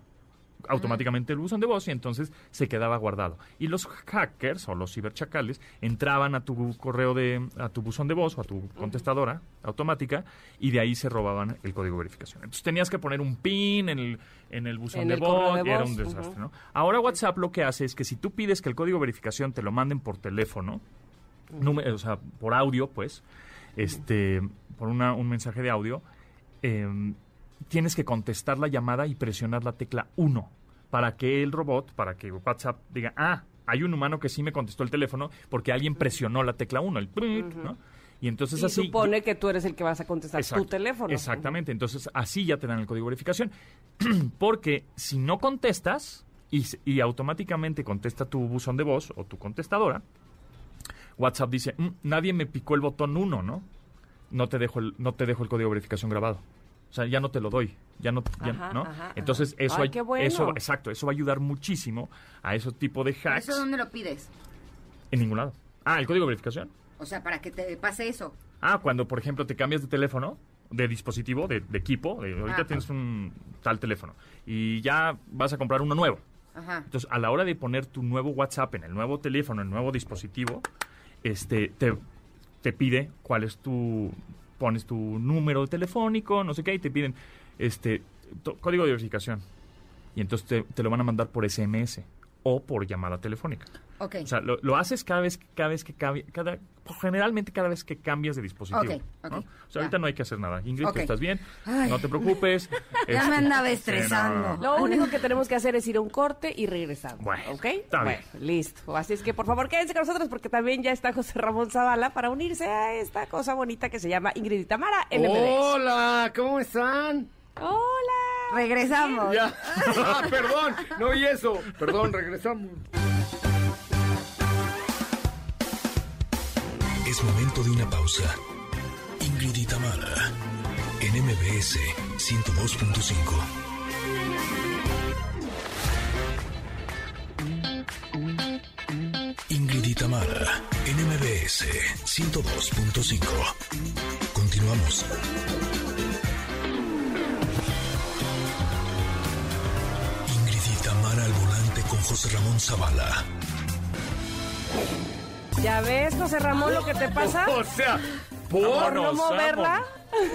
automáticamente el buzón de voz y entonces se quedaba guardado. Y los hackers o los ciberchacales entraban a tu correo de a tu buzón de voz o a tu contestadora automática y de ahí se robaban el código de verificación. Entonces tenías que poner un pin en el en el buzón En de el voz de y era un desastre. ¿no? Ahora WhatsApp lo que hace es que si tú pides que el código de verificación te lo manden por teléfono, número- o sea, por audio, pues, este, por una- un mensaje de audio, em, tienes que contestar la llamada y presionar la tecla 1 para que el robot, para que WhatsApp diga, ah, hay un humano que sí me contestó el teléfono porque alguien presionó la tecla 1, el ¿no? Y entonces y así... supone que tú eres el que vas a contestar tu teléfono. Exactamente, entonces así ya te dan el código de verificación. (clears throat) Porque si no contestas y automáticamente contesta tu buzón de voz o tu contestadora, WhatsApp dice, "Mm, nadie me picó el botón 1, ¿no? No te, dejo el, no te dejo el código de verificación grabado. O sea, ya no te lo doy, ya no, ya- Ajá, ¿no? ajá, Entonces ajá. eso, Ay, qué bueno. eso, exacto, eso va a ayudar muchísimo a ese tipo de hacks ¿Eso dónde lo pides? en ningún lado. Ah, el código de verificación. O sea, para que te pase eso. Ah, cuando, por ejemplo, te cambias de teléfono, de dispositivo, de, de equipo, de- ahorita Ajá. tienes un tal teléfono y ya vas a comprar uno nuevo. Ajá. Entonces, a la hora de poner tu nuevo WhatsApp en el nuevo teléfono, en el nuevo dispositivo, este, te, te pide cuál es tu, pones tu número telefónico, no sé qué, y te piden este código de verificación. Y entonces te lo van a mandar por SMS o por llamada telefónica. Ok. O sea, lo, lo haces cada vez, cada vez que cambia, cada, generalmente cada vez que cambias de dispositivo. Ok, ok, ¿no? O ya. sea, ahorita no hay que hacer nada. Ingrid, tú estás bien, Ay. no te preocupes. (laughs) Ya me Este, andaba estresando. no. Lo único que tenemos que hacer es ir a un corte y regresamos. Bueno, ¿Ok? está bien. Bueno, listo. Así es que por favor quédense con nosotros porque también ya está José Ramón Zavala para unirse a esta cosa bonita que se llama Ingrid y Tamara MBS. Hola, ¿cómo están? Hola. Regresamos. Ya. (laughs) Ah, perdón, no oí eso. Perdón, regresamos. Es momento de una pausa. Ingrid y Tamara, en MBS 102.5. Tamara en MBS 102.5. Continuamos. José Ramón Zavala. ¿Ya ves, José Ramón, lo que te (laughs) pasa? O sea, ¿Por no moverla?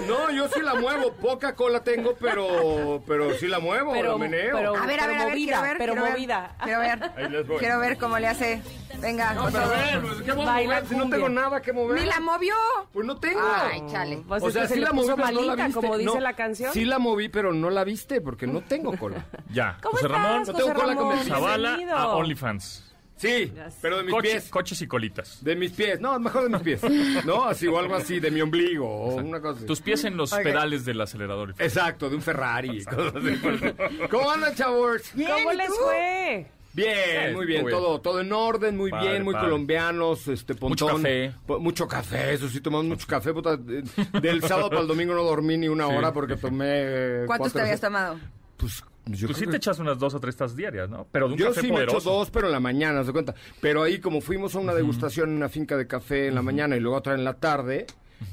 No, yo sí la muevo. Poca cola tengo, pero, pero sí la muevo, Pero- la meneo. pero- A ver, a ver, a ver, movida, quiero ver. pero quiero ver, movida. Quiero ver. Ahí les voy. Quiero ver cómo le hace. Venga, No, pero ver, pues, ¿qué voy a mover? Si no tengo nada que mover. Ni la movió. Pues no tengo. Ay, chale. Pues o sea, se sí le la moví, pero no la malita, viste. como dice No, la canción. Sí la moví, pero no la viste porque no tengo (laughs) cola. Ya. ¿Cómo José estás, Ramón, No tengo José cola con Ramón? el Zavala a OnlyFans. Sí, pero de mis Coche- pies. coches y colitas. De mis pies. No, mejor de mis pies. No, así o algo así, de mi ombligo o una cosa así. Tus pies en los Ok. pedales del acelerador. Exacto, de un Ferrari. cosas así. ¿Cómo andan, chavos? ¿Cómo les fue? Bien, muy bien, todo, todo en orden, muy Padre, bien, muy padre. colombianos, este pontón. café. Po- Mucho café, eso sí, tomamos mucho café. puta, de- del (laughs) sábado para el domingo no dormí ni una Sí. hora porque tomé... eh, ¿Cuántos te habías tomado? Pues yo Tú creo sí que- te echas unas dos o tres tazas diarias, ¿no? Pero de un Yo café sí me echo poderoso. dos, pero en la mañana, ¿se cuenta? Pero ahí, como fuimos a una degustación en una finca de café en la mañana y luego otra en la tarde,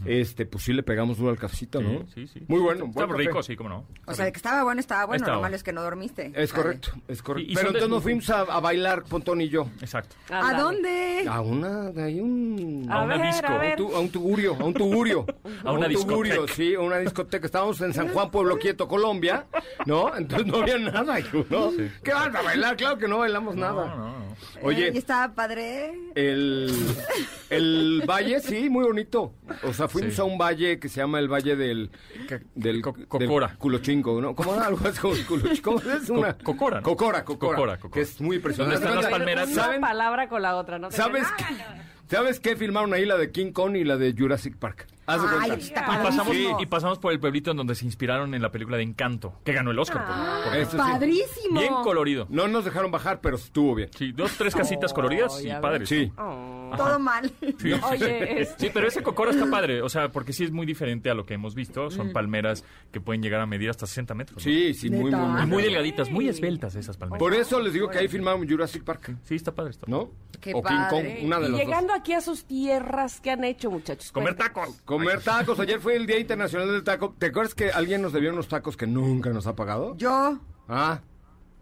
este, pues sí le pegamos duro al cafecito, Sí, ¿no? sí, sí. Muy bueno, Está buen rico, sí, cómo no. O sea, de que estaba bueno, estaba bueno. Estaba. Lo malo es que no dormiste. Es Vale. correcto, es correcto. Y- y pero de- entonces nos fuimos a, a bailar, Pontón y yo. Exacto. ¿A dónde? A una, ahí un... A A una ver, disco. a A un, ver. un tugurio, a un tugurio. (laughs) A una tugurio, discoteca. sí, a una discoteca. Estábamos en San Juan, Pueblo Quieto, Colombia, ¿no? Entonces no había nada, ¿no? ¿Qué van a bailar? Claro que no bailamos nada. No, no, no. Oye, Eh, ¿Y estaba padre? El, el (laughs) valle, sí, muy bonito. O sea, fuimos Sí. a un valle que se llama el Valle del... del, Co- del Cocora. Culochingo, ¿no? ¿Cómo? (laughs) Algo así como Culochingo. ¿Cómo es? Una... Co- Cocora, ¿no? Cocora, Cocora. Cocora, Cocora. Que es muy impresionante. ¿Dónde están las palmeras? Una ¿Saben? palabra con la otra, ¿no? ¿Sabes, ¿Sabes qué filmaron ahí? La de King Kong y la de Jurassic Park. Haz de Ay, cuenta. está Y pasamos, y pasamos por el pueblito en donde se inspiraron en la película de Encanto, que ganó el Oscar. por- por- Eso sí. Padrísimo. bien colorido. No nos dejaron bajar, pero estuvo bien. Sí, dos, tres casitas coloridas y ya padres. Sí. Todo mal. Sí. Oye, es- Sí, pero ese cocora está padre, o sea, porque sí es muy diferente a lo que hemos visto. Mm. Son palmeras que pueden llegar a medir hasta 60 metros. ¿no? Sí, sí, muy, muy, muy. Muy delgaditas, muy esbeltas esas palmeras. Por eso les digo que ahí filmaron Jurassic Park, Sí, está padre esto. ¿no? Qué o King Kong, una de y las dos. llegando aquí a sus tierras, ¿qué han hecho, muchachos? Comer tacos. Comer tacos. Ayer fue el Día Internacional del Taco. ¿Te acuerdas que alguien nos debió unos tacos que nunca nos ha pagado? Yo, Ah.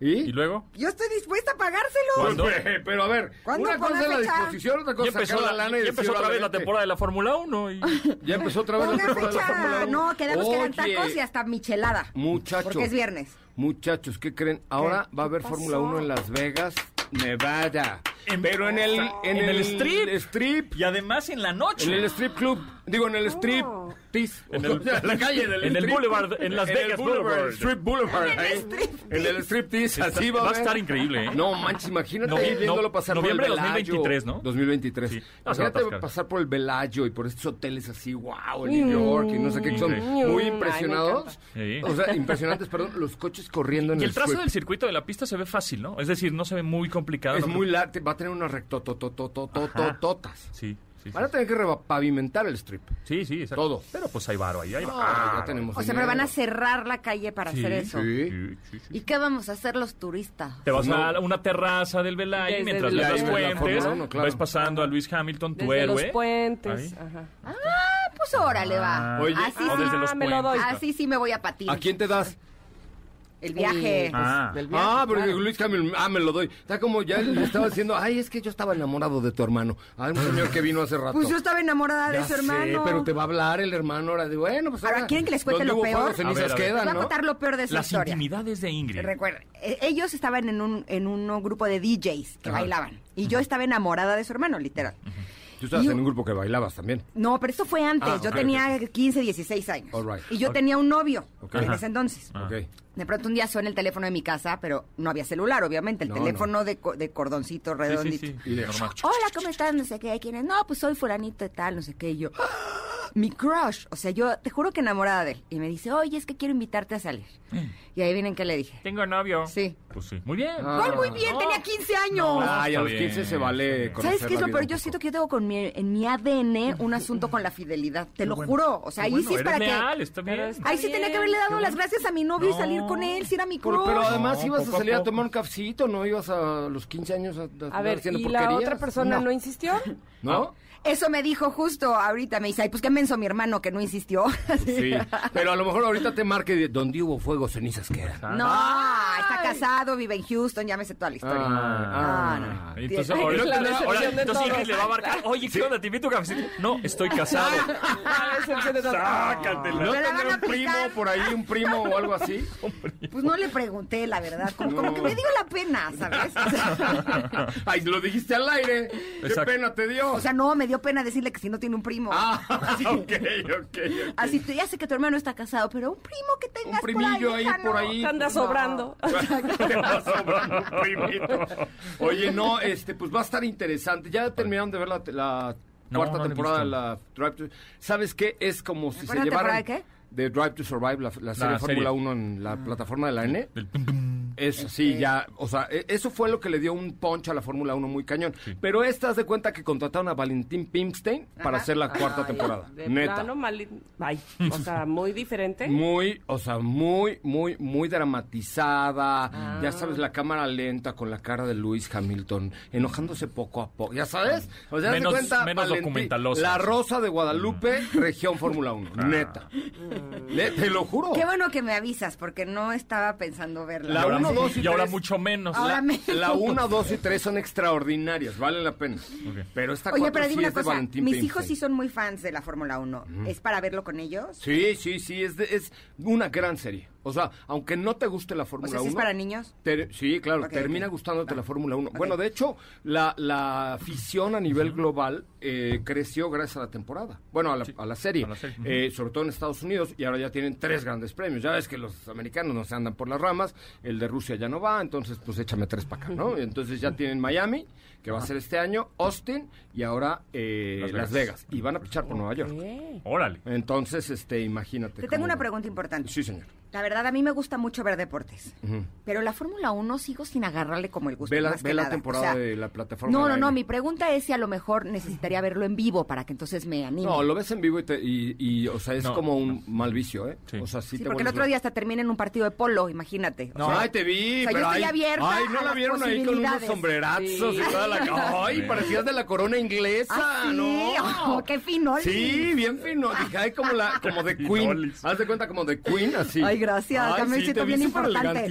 ¿Y? ¿Y luego? yo estoy dispuesta a pagárselo. Pues, (laughs) pero a ver, ¿Cuándo una cosa es la disposición, otra cosa es sacar la, la lana y ya empezó otra vez la temporada de la Fórmula 1 y... (laughs) Ya empezó otra vez la temporada de la Fórmula fecha. 1. No, quedamos que eran tacos y hasta michelada. Muchachos. Porque es viernes. Muchachos, ¿qué creen? Ahora va a haber Fórmula 1 en Las Vegas, Nevada. Pero en el, en, En el strip. strip. Y además en la noche. En el strip club. Digo, en el strip. Tis. En el- O sea, la calle, en el, en el strip. boulevard, en Las el Vegas boulevard, Boulevard. Strip Boulevard. En el ahí. strip En el strip tis. Así va, va a estar increíble, ¿eh? No, manches, imagínate ahí viéndolo no- pasar por noviembre el de Velayo. 2023, ¿no? 2023. Sí. No, Imagínate pasar por el Velayo y por estos hoteles así, wow, en New York y no sé qué, que son muy impresionados. O sea, impresionantes, perdón, los coches corriendo en Y el el trazo strip. del circuito de la pista se ve fácil, ¿no? Es decir, no se ve muy complicado. Es ¿no? muy largo, va a tener unas rectotototototototas. Sí, sí, sí. Van a tener que reba- pavimentar el strip. Sí, sí, exacto. Todo. Pero pues hay varo ahí, hay varo. Ah, ya tenemos O sea, pero van a cerrar la calle para hacer eso. Sí. Sí, sí, sí. ¿Y qué vamos a hacer los turistas? Te vas No. a una terraza del Velay Desde mientras ves las la puentes, claro. ves pasando a Luis Hamilton, tu Desde héroe. los puentes. Ahí. Ajá. Ah, pues órale, va. Ah, Oye, así, o sí, desde los Ah, me lo puentes. doy. así sí me voy a patir. ¿A quién te das? El viaje. Y, pues, Ah. del viaje, Ah, pero claro. Luis Camil, ah, me lo doy. Está como ya le estaba diciendo, ay, es que yo estaba enamorado de tu hermano. Ay, un señor que vino hace rato. Pues yo estaba enamorada de su sé, hermano. pero te va a hablar el hermano ahora de, bueno, pues Ahora, ¿quieren que les cuente lo peor? A ver, a ver. Quedan, voy a ¿no? contar lo peor de esa Las historia. intimidades de Ingrid. Recuerden, eh, ellos estaban en un, en un grupo de DJs que Ajá. bailaban. Y yo estaba enamorada de su hermano, literal. Tú estabas Y- en un grupo que bailabas también. No, pero esto fue antes. Ah, yo ok, tenía 15, 16 años. All right. Y yo tenía un novio Ok. en ese entonces. De pronto un día suena el teléfono de mi casa, pero no había celular, obviamente. El No, teléfono De, co- de cordoncito Sí, redondito. sí, sí. Y de-. Hola, ¿cómo estás? No sé qué. ¿Quién es? No, pues soy fulanito y tal, no sé qué. Y yo, "Ah, mi crush. O sea, yo te juro que enamorada de él. Y me dice, oye, es que quiero invitarte a salir. Y ahí vienen que le dije. Tengo novio. Sí. Pues sí. Muy bien. Ah. ¿Cuál muy bien? Tenía 15 años. Ay, a los 15 bien, se vale conocer ¿Sabes qué es la lo peor? un Yo siento que yo tengo con mi, en mi ADN un asunto con la fidelidad. Te lo juro. O sea, ahí Bueno, sí es para que... está bien. Pero está Ahí sí tenía que haberle dado las gracias a mi novio y salir con él, si era mi Pero, crush. pero además No, ibas a poco a salir a tomar un cafecito, ¿no? Ibas a los 15 años a, a, A ver, haciendo ¿y la porquerías? otra persona no, No. insistió? (laughs) ¿No? Eso me dijo justo ahorita. Me dice, ay, pues qué menso mi hermano que no insistió. (laughs) Sí. Pero a lo mejor ahorita te marque de donde hubo fuego, cenizas quedan. No, está casado, vive en Houston, ya me sé toda la historia. Ah, Ah, no. Entonces, Ay, ahora, la ahora, de entonces. Ingrid le va a marcar, oye, ¿qué onda? ¿Te invito a cafecito? No, estoy casado. (laughs) Sácatela. ¿No tendrá un primo por ahí, un primo o algo así? Pues no le pregunté, la verdad. Como, como que me dio la pena, ¿sabes? (laughs) Ay, lo dijiste al aire. ¿Qué Exacto. pena te dio? o sea, no, me dio pena decirle que si no tiene un primo. ah, (laughs) ok, ok, ok. Así, tú ya sé que tu hermano está casado, pero un primo que Un tengas primillo por ahí, por ahí. Te anda sobrando. (laughs) Te va (laughs) sobrando un primito. Oye, no, este, pues va a estar interesante. Ya terminaron de ver la, la No, cuarta no la temporada de la Drive to... ¿Sabes qué? Es como si se cuarta llevaran... temporada de qué? De Drive to Survive, la, la serie. Fórmula 1 en la plataforma de la N. Del pum, pum. Es. Este, sí, ya, o sea, e, eso fue lo que le dio un punch a la Fórmula 1 muy cañón. Pero estás de cuenta que contrataron a Valentín Pimpstein para hacer la cuarta temporada. De neta. Plano. Ay, o sea, muy diferente. Muy, o sea, muy, muy, muy dramatizada. Ya ah. sabes, la cámara lenta con la cara de Luis Hamilton, enojándose poco a poco. Ya sabes, o sea, menos, cuenta, documentalosa. La Rosa de Guadalupe, región Fórmula 1. Ah. Neta. Te lo juro. Qué bueno que me avisas, porque no estaba pensando verla. 1, 2 y 3. Y ahora mucho menos. Ahora la, menos. La 1, 2 y 3 son extraordinarias, valen la pena. Okay. Pero esta Oye, pero dime sí una cosa, mis Peinstein. hijos sí son muy fans de la Fórmula 1. Mm. ¿Es para verlo con ellos? Sí, sí, sí, es, de, es una gran serie. O sea, aunque no te guste la O Fórmula sea, 1... ¿sí es para niños? Sí, claro, termina gustándote la Fórmula 1. Bueno, de hecho, la, la afición a nivel global eh, creció gracias a la temporada. Bueno, a la, a la serie. a la serie, ujú. Eh, sobre todo en Estados Unidos, y ahora ya tienen tres grandes premios. Ya ves que los americanos no se andan por las ramas, el de Rusia ya no va, entonces pues échame tres para acá, ¿no? Entonces ya tienen Miami, que va a ser este año, Austin y ahora eh, Las Las, Vegas. Y van a pichar por Nueva York. Órale. Entonces, este, imagínate. Te tengo una pregunta importante. Sí, señor. La verdad, a mí me gusta mucho ver deportes. Pero la Fórmula 1 sigo sin agarrarle como el gusto. Ve la, más que ve la nada. temporada O sea, de la plataforma. No, no, no. Mi pregunta es si a lo mejor necesitaría verlo en vivo para que entonces me anime. No, lo ves en vivo y, te- y, y, o sea, es No, como un mal vicio, ¿eh? Sí. O sea, sí, Sí, te porque el otro día hasta termina en un partido de polo, imagínate. O No, sea, ay, te vi, o sea, yo pero estoy ay, abierta ay, no a la vieron ahí con unos sombrerazos Sí. y toda la... (laughs) Ay, parecías de la corona inglesa, ¿Ah, sí? ¿no? Oh, qué fino. Sí, bien fino. Dije, ay, como la, como de (laughs) Queen. Haz de cuenta como de Queen, así. Ay, gracias, ya me sí, siento bien importante.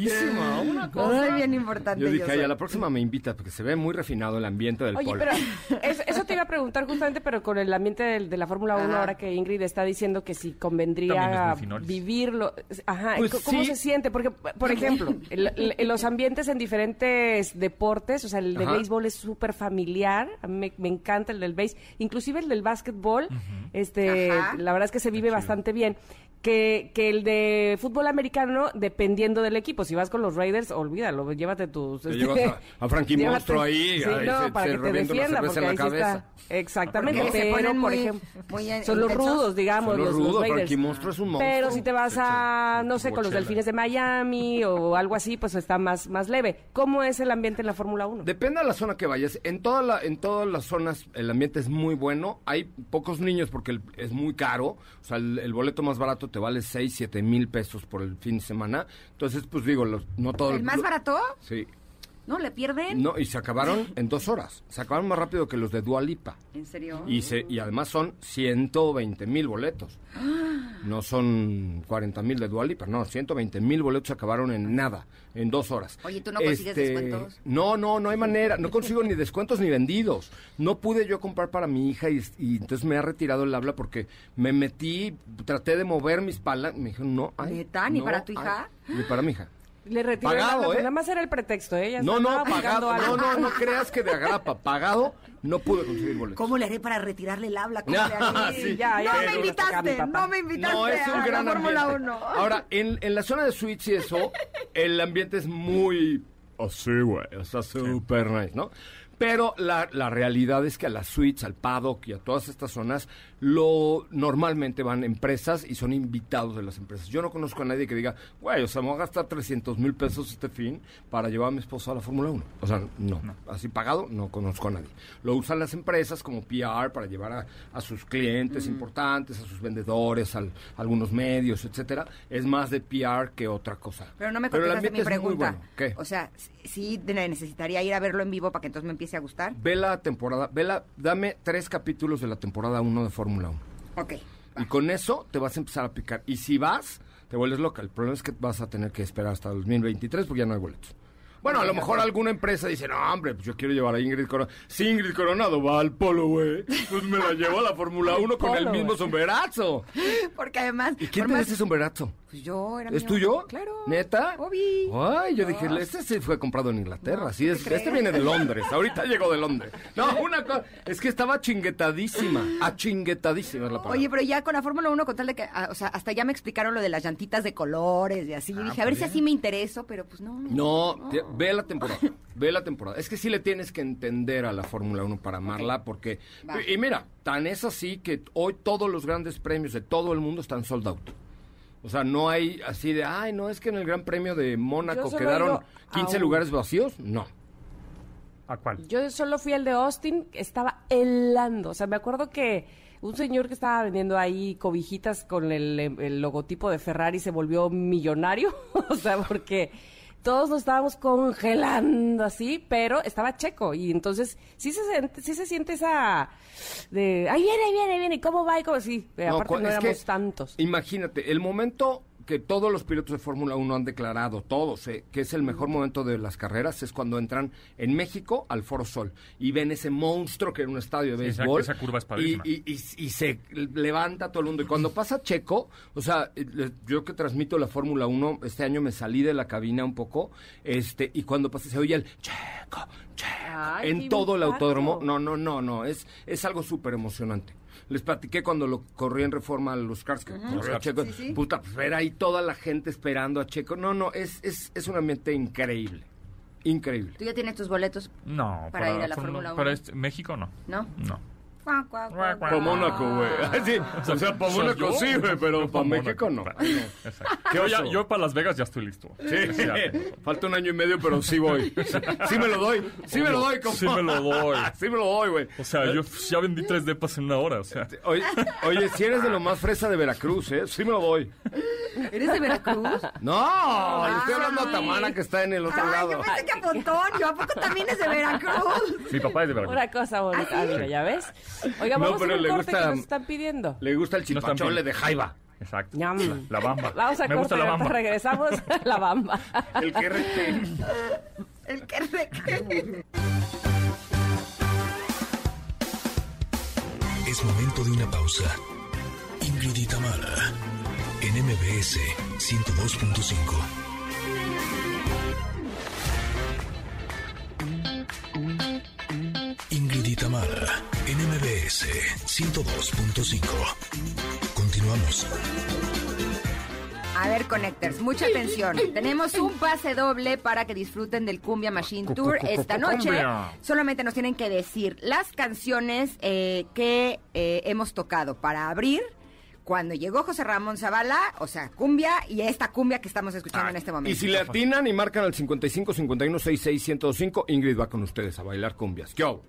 una cosa. Ay, bien importante. Yo yo dije, ay, soy. a la próxima me invita porque se ve muy refinado el ambiente del Oye, polo. pero (laughs) es- eso te iba a preguntar justamente, pero con el ambiente del- de, la Fórmula 1, Ajá. ahora que Ingrid está diciendo que si convendría vivirlo. Ajá, Pues ¿cómo sí. se siente? Porque, por ejemplo, el- el- en los ambientes en diferentes deportes, o sea, el de Ajá. béisbol es súper familiar, a mí me, me encanta el del béis, inclusive el del básquetbol, este, Ajá. la verdad es que se vive bastante bien. Que, que el de fútbol americano, dependiendo del equipo, si vas con los Raiders, olvídalo, llévate tus... Te este, llevas a- a Frankie (laughs) llévate- Monstruo ahí, Sí, ahí no, se- para se que te defienda, porque en la ahí sí está. Exactamente, Porque se pero, ponen por muy- ejemplo, muy son los rudos, digamos, Son los los, los rudos, Raiders. Frankie Monstruo es un monstruo. Pero si te vas a, no sé, con los delfines de Miami o algo así, pues está más, más leve. ¿Cómo es el ambiente en la Fórmula 1? Depende de la zona que vayas. En, toda la, en todas las zonas el ambiente es muy bueno. Hay pocos niños porque el- es muy caro. O sea, el, el boleto más barato te vale 6, 7 mil pesos por el fin de semana. Entonces, pues digo, los- no todo... ¿El más barato? Sí. ¿No? ¿Le pierden? No, y se acabaron en dos horas. Se acabaron más rápido que los de Dua Lipa. ¿En serio? Y, se, y además son 120 mil boletos. No son 40 mil de Dualipa, no, 120 mil boletos se acabaron en nada, en dos horas. Este, Oye, ¿tú no consigues descuentos? No, no, no hay manera, no (laughs) consigo ni descuentos ni vendidos. No pude yo comprar para mi hija y, y entonces me ha retirado el habla porque me metí, traté de mover mis palas, me dijeron, no, hay, ¿Neta? ¿Ni no para tu hay". hija? Ni para mi hija. Le retiró el Pagado, pues ¿eh? nada más era el pretexto, ¿eh? Ella No, no, pagado, no, no, no creas que de agrapa, pagado, no pude conseguir boletos. ¿Cómo le haré para retirarle el habla? ¿Cómo le haré? Ah, sí. Ya, ya no me invitaste, no me invitaste No, es un a gran la Fórmula ambiente. 1. Ahora, en, en la zona de suites y eso, el ambiente es muy así, güey. O sea, super nice, ¿no? Pero la, la realidad es que a las suites, al paddock y a todas estas zonas, lo normalmente van empresas y son invitados de las empresas. Yo no conozco a nadie que diga, güey, o sea, me voy a gastar 300 mil pesos este fin para llevar a mi esposa a la Fórmula 1. O sea, no. Así pagado, no conozco a nadie. Lo usan las empresas como PR para llevar a, a sus clientes importantes, a sus vendedores, al- a algunos medios, etcétera. Es más de PR que otra cosa. Pero no me contestaste mi pregunta. bueno. ¿Qué? O sea, sí necesitaría ir a verlo en vivo para que entonces me empiece a gustar. Ve la temporada, ve la, dame tres capítulos de la temporada 1 de Fórmula 1. Ok. Y con eso te vas a empezar a picar. Y si vas, te vuelves loca. El problema es que vas a tener que esperar hasta 2023 porque ya no hay boletos. Bueno, a lo mejor alguna empresa dice, no, hombre, pues yo quiero llevar a Ingrid Coronado. Si Ingrid Coronado va al polo, güey, pues me la llevo a la Fórmula 1 con el mismo sombrerazo. (laughs) Porque además. ¿Y quién te da más- ese sombrerazo? Pues yo era ¿Es mío. tuyo? Claro. ¿Neta? Obi. Ay, yo dije, este se fue comprado en Inglaterra. Así es, crees? este viene de Londres. (laughs) Ahorita llegó de Londres. No, una cosa, es que estaba chinguetadísima. Achinguetadísima es la palabra. Oye, pero ya con la Fórmula 1, con tal de que, ah, o sea, hasta ya me explicaron lo de las llantitas de colores y así. dije, a ver si así me intereso, pero pues no. No, te- ve la temporada, ve la temporada. Es que sí le tienes que entender a la Fórmula 1 para amarla, porque... Va. Y mira, tan es así que hoy todos los grandes premios de todo el mundo están sold out. O sea, no hay así de, ay, no, es que en el Gran Premio de Mónaco quedaron ido a 15 un- lugares vacíos. No. ¿A cuál? Yo solo fui al de Austin, estaba helando. O sea, me acuerdo que un señor que estaba vendiendo ahí cobijitas con el, el logotipo de Ferrari se volvió millonario. (laughs) o sea, porque todos nos estábamos congelando así, pero estaba checo. Y entonces sí se, siente- sí se siente esa de, ahí viene, ahí viene, ahí viene, ¿cómo va? Y cómo sí, No, aparte no éramos tantos. Imagínate, el momento que todos los pilotos de Fórmula 1 han declarado, todos, eh, que es el mejor momento de las carreras, es cuando entran en México al Foro Sol y ven ese monstruo que era un estadio de Sí, béisbol. esa curva es y, y, y- y se levanta todo el mundo. Y cuando pasa Checo, o sea, eh, yo que transmito la Fórmula 1, este año me salí de la cabina un poco, este, y cuando pasa se oye el Checo, Checo, Ay, en todo el autódromo. No, no, no, no, es, es algo súper emocionante. Les platiqué cuando lo corrí en reforma a los cars que corrió Checo. Sí, sí. Puta, pues ver ahí toda la gente esperando a Checo. No, no, es, es, es un ambiente increíble. Increíble. Tú ya tienes tus boletos, No. Para ir a la Fórmula uno. Para este- México no. ¿no? No. Para Mónaco, güey. (laughs) Sí, o sea, para Mónaco yo. sí, güey, pero para pa' México no. (laughs) Yo, ya- yo para Las Vegas ya estoy listo. Sí, falta un año y medio, pero sí voy. Sí me lo doy. Sí me lo doy, compa. Sí me lo doy. (laughs) Sí me lo doy, güey. O sea, yo ya vendí tres depas en una hora, o sea. Oye, oye, si eres de lo más fresa de Veracruz, ¿eh? Sí me lo doy. ¿Eres de Veracruz? No, le estoy hablando a. Tamara que está en el otro Ay, lado. yo pensé que a Pontón. Yo, ¿a poco también es de Veracruz? Mi papá es de Veracruz. Una cosa bonita, ¿Ah, ah, sí? ¿ya ves? Oiga, No, vamos pero a un le corte gusta- que nos están pidiendo. Le gusta el No chipachole de Jaiba. Exacto. Ñam. La bamba. (laughs) Vamos a Me gusta corte, la ahorita bamba. regresamos la bamba. (laughs) El que rete. (laughs) El que re- Es momento de una pausa. Ingrid Tamara, en MBS 102.5. Ingrid y Tamara, en MBS 102.5. Continuamos. A ver, Connectors, mucha atención. Tenemos un pase doble para que disfruten del Cumbia Machine Tour esta noche. Solamente nos tienen que decir las canciones eh, que eh, hemos tocado para abrir cuando llegó José Ramón Zavala, o sea, Cumbia, y esta Cumbia que estamos escuchando en este momento. Y si le atinan y marcan al 55 51 66 105, Ingrid va con ustedes a bailar cumbias. ¿Qué hago?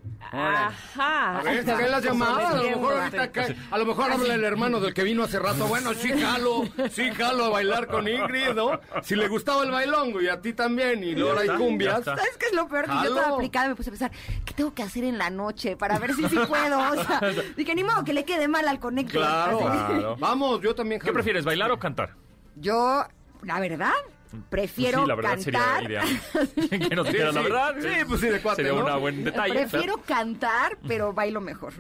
Ajá. A ver, las llamadas. A lo mejor ahorita cae- a lo mejor habla el hermano del que vino hace rato. Bueno, sí jalo, sí jalo a bailar con Ingrid, ¿no? Si le gustaba el bailongo y a ti también, y luego hay cumbias. ¿Sabes qué es lo peor? Que yo estaba aplicada y me puse a pensar, ¿qué tengo que hacer en la noche para ver si sí puedo? O sea, (laughs) dije, ni modo que le quede mal al Connector. Claro, Así. Claro. Vamos, yo también ¿Qué jalo. prefieres, bailar o cantar? Yo, la verdad, prefiero Pues sí, la verdad cantar. sería ideal. (laughs) que nos dijeran la sí. verdad. Sí, pues sí, de cuate, Sería ¿no? un buen detalle. Prefiero cantar, pero bailo mejor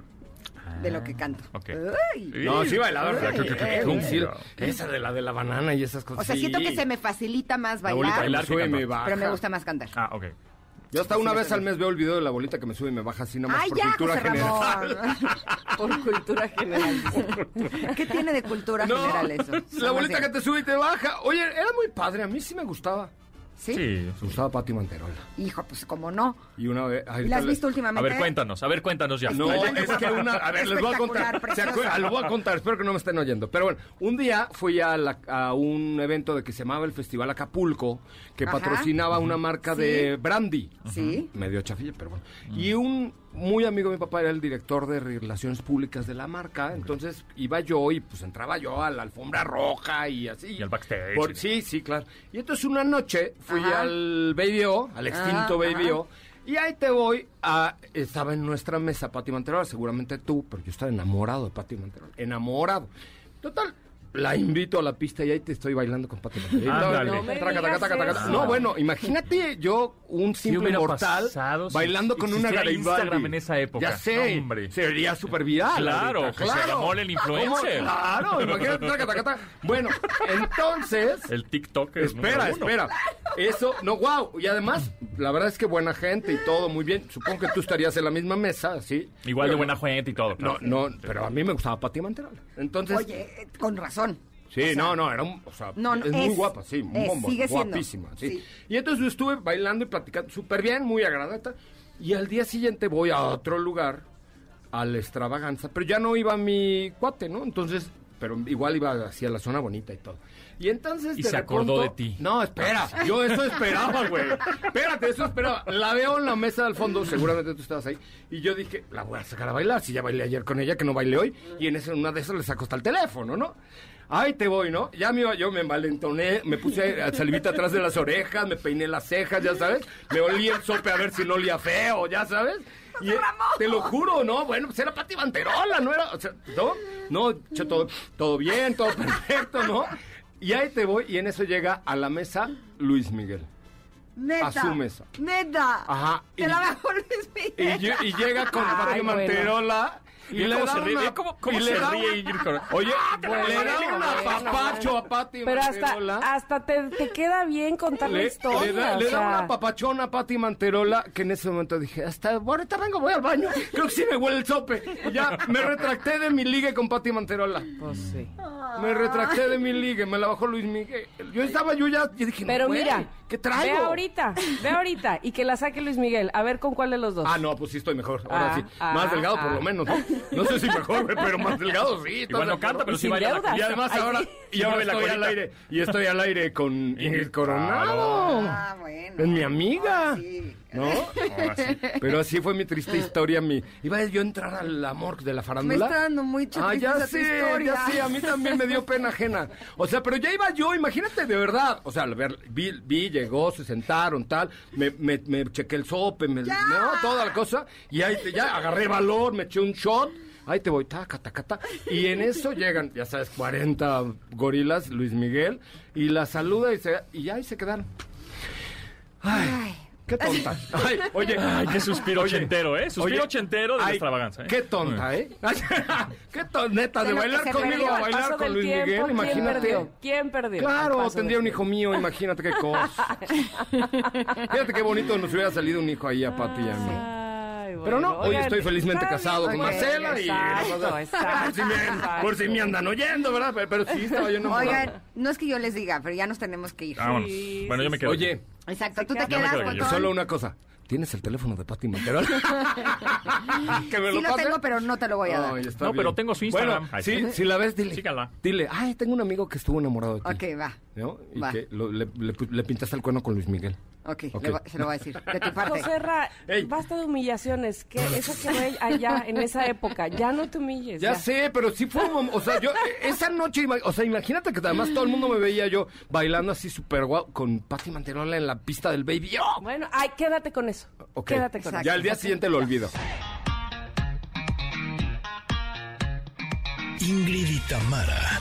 de lo que canto. No, sí sí, ay. Esa de la de la banana y esas O cosas. sea, siento sí. que se me facilita más bailar, Bailar pero me gusta más cantar. Ah, ok. Yo hasta una vez al mes veo el video de la bolita que me sube y me baja así nomás ¡Ay, por ya, cultura general. (laughs) Por cultura general. ¿Qué tiene de cultura No, general eso? la bolita que te sube y te baja. Oye, era muy padre, a mí sí me gustaba. ¿Sí? Sí. Usaba Pati Manterola. Hijo, pues como no. Y una vez... ¿Y la has visto A últimamente? ver, cuéntanos, a ver, cuéntanos ya. No, es que una. (laughs) A ver, les voy a contar. ¿Se Lo voy a contar, espero que no me estén oyendo. Pero bueno, un día fui a, la- a un evento de que se llamaba el Festival Acapulco, que Ajá. patrocinaba una marca Sí. de brandy. Sí. Medio chafilla, pero bueno. Y un muy amigo de mi papá era el director de relaciones públicas de la marca. Entonces iba yo y pues entraba yo a la alfombra roja y así. Y al backstage. Por- sí, sí, claro. Y entonces una noche fui Ajá. al Baby O, al extinto Ajá, Baby ajá. O. Y ahí te voy a... Estaba en nuestra mesa Pati Manterola, seguramente tú, pero yo estaba enamorado de Pati Manterola. Enamorado. Total, la invito a la pista y ahí te estoy bailando con Pati Manterola. Ándale. No, No. No, bueno, imagínate yo, un simple mortal, pasado si bailando con una Garibaldi. Instagram en esa época. Ya sé, No, hombre. sería súper viral. Claro, ahorita, José Ramón, el influencer. ¿Cómo? Claro, imagínate. taca, taca, taca. Bueno, entonces... (laughs) El TikTok es Espera, espera. Eso, no, wow. Y además, la verdad es que buena gente y todo muy bien. Supongo que tú estarías en la misma mesa, ¿sí? Igual de buena gente y todo. No, claro. no, pero a mí me gustaba Pati Manterola. Entonces, Oye, eh, con razón. Sí, no, no, era un, o sea, No, no, es, muy es- guapa, sí, un es, bombo, sigue siendo. guapísima, sí. Sí. Y entonces yo estuve bailando y platicando súper bien, muy agradable. Y al día siguiente voy a otro lugar, a la extravaganza, pero ya no iba mi cuate, ¿no? Entonces, pero igual iba hacia la zona bonita y todo. Y entonces Y se acordó de ti. No, espera, (laughs) yo eso esperaba, güey. Espérate, eso esperaba. La veo en la mesa del fondo, seguramente tú estabas ahí, y yo dije, la voy a sacar a bailar, si ya bailé ayer con ella, que no bailé hoy, y en ese, una de esas le saco hasta el teléfono, ¿no? Ahí te voy, ¿no? Ya me iba yo, me envalentoné, me puse salivita atrás de las orejas, me peiné las cejas, ya sabes, me olí el sope a ver si no olía feo, ya sabes. Y, te lo juro, ¿no? Bueno, pues era Pati Banterola, ¿no era? O sea, ¿no? No, yo todo, todo bien, todo perfecto, ¿no? Y ahí te voy, y en eso llega a la mesa Luis Miguel. Neta. A su mesa. Neta. Ajá, Te y- la bajo Luis Y, Miguel. lle- y llega con Pati bueno. Y, ¿Y le da se ríe? una, ¿Cómo- cómo y le se da ríe una- Ingrid? Oye, Bueno, le da bueno, un bueno, apapacho a Pati Pero Manterola. hasta, hasta te, te queda bien contar la Le, historia. le da, o le da sea, una papachona a Pati Manterola que en ese momento dije, hasta ahorita vengo, voy al baño. Creo que sí me huele el sope. Y ya me retracté de mi ligue con Pati Manterola. Pues sí. Me retracté de mi ligue, me la bajó Luis Miguel. Yo estaba, yo ya, yo dije, no, Pero güey, mira, ¿qué traigo? ve ahorita, ve ahorita y que la saque Luis Miguel. A ver con cuál de los dos. Ah, no, pues sí estoy mejor. Ahora Ah, sí. ah, más delgado por ah. lo menos. No, No sé si mejor, güey, pero más delgado sí. Igual no canta, pero sí Sin baila. Y además ahora, y ahora estoy al aire. Y estoy al aire con (laughs) Ingrid Coronado. Ah, bueno. Es mi amiga. Ah, sí. ¿No? Ahora (laughs) sí. Pero así fue mi triste historia. Mi... Iba yo a entrar al amor de la Me farándula. está dando mucha Ah, ya sé, historia. ya sé, a mí también me dio pena ajena. O sea, pero ya iba yo, imagínate de verdad. O sea, ver, vi, vi, llegó, se sentaron, tal, me, me, me chequé el sope, me, no, toda la cosa, y ahí te- ya agarré valor, me eché un shot, ahí te voy, taca, taca, taca. Y en eso llegan, ya sabes, 40 gorilas, Luis Miguel, y la saluda y, se, y ya ahí se quedaron. Ay, Ay. Qué tonta. (laughs) Ay, oye, Ay, qué suspiro Oye, ochentero, ¿eh? Suspiro oye, ochentero de la ay, extravaganza, ¿eh? Qué tonta, ¿eh? (laughs) qué tonta, neta, De bailar conmigo a bailar con Luis tiempo, Miguel, ¿Quién imagínate. perdió? ¿Quién perdió? Claro, tendría un hijo mío, imagínate qué cosa. (laughs) Fíjate qué bonito nos hubiera salido un hijo ahí a Pati y a mí. Pero no, hoy estoy felizmente casado con Marcela y... exacto, exacto, (laughs) por, si me, exacto. por si me andan oyendo, ¿verdad? Pero, pero sí estaba yo enamorado. Oigan, no es que yo les diga, pero ya nos tenemos que ir. Vámonos. Sí, bueno, yo me quedo. Oye, Exacto, tú te Ya me quedas quedo con yo. todo. solo una cosa. ¿Tienes el teléfono de Pati Manterola? (laughs) que me Sí lo pase. tengo, pero no te lo voy a dar. Ay, No, pero tengo su Instagram. Bueno, sí, sí. si la ves, dile. Sígala. Dile, ay, tengo un amigo que estuvo enamorado de ti. Ok, va. ¿No? Y Va. que lo- le, le- le pintaste el cuerno con Luis Miguel. Ok, Ok. le voy- se lo voy a decir. De tu parte. José Ra, Ey. basta de humillaciones. Que eso que ve allá en esa época, ya no te humilles. Ya, sé, pero sí fue, un o sea, yo, eh, esa noche, o sea, imagínate que además todo el mundo me veía yo bailando así súper guau con Pati Manterola en la pista del Baby. ¡Oh! Bueno, ay, quédate con eso. Ok. Quédate con Exacto. eso. Ya al día siguiente lo olvido. Ingrid y Tamara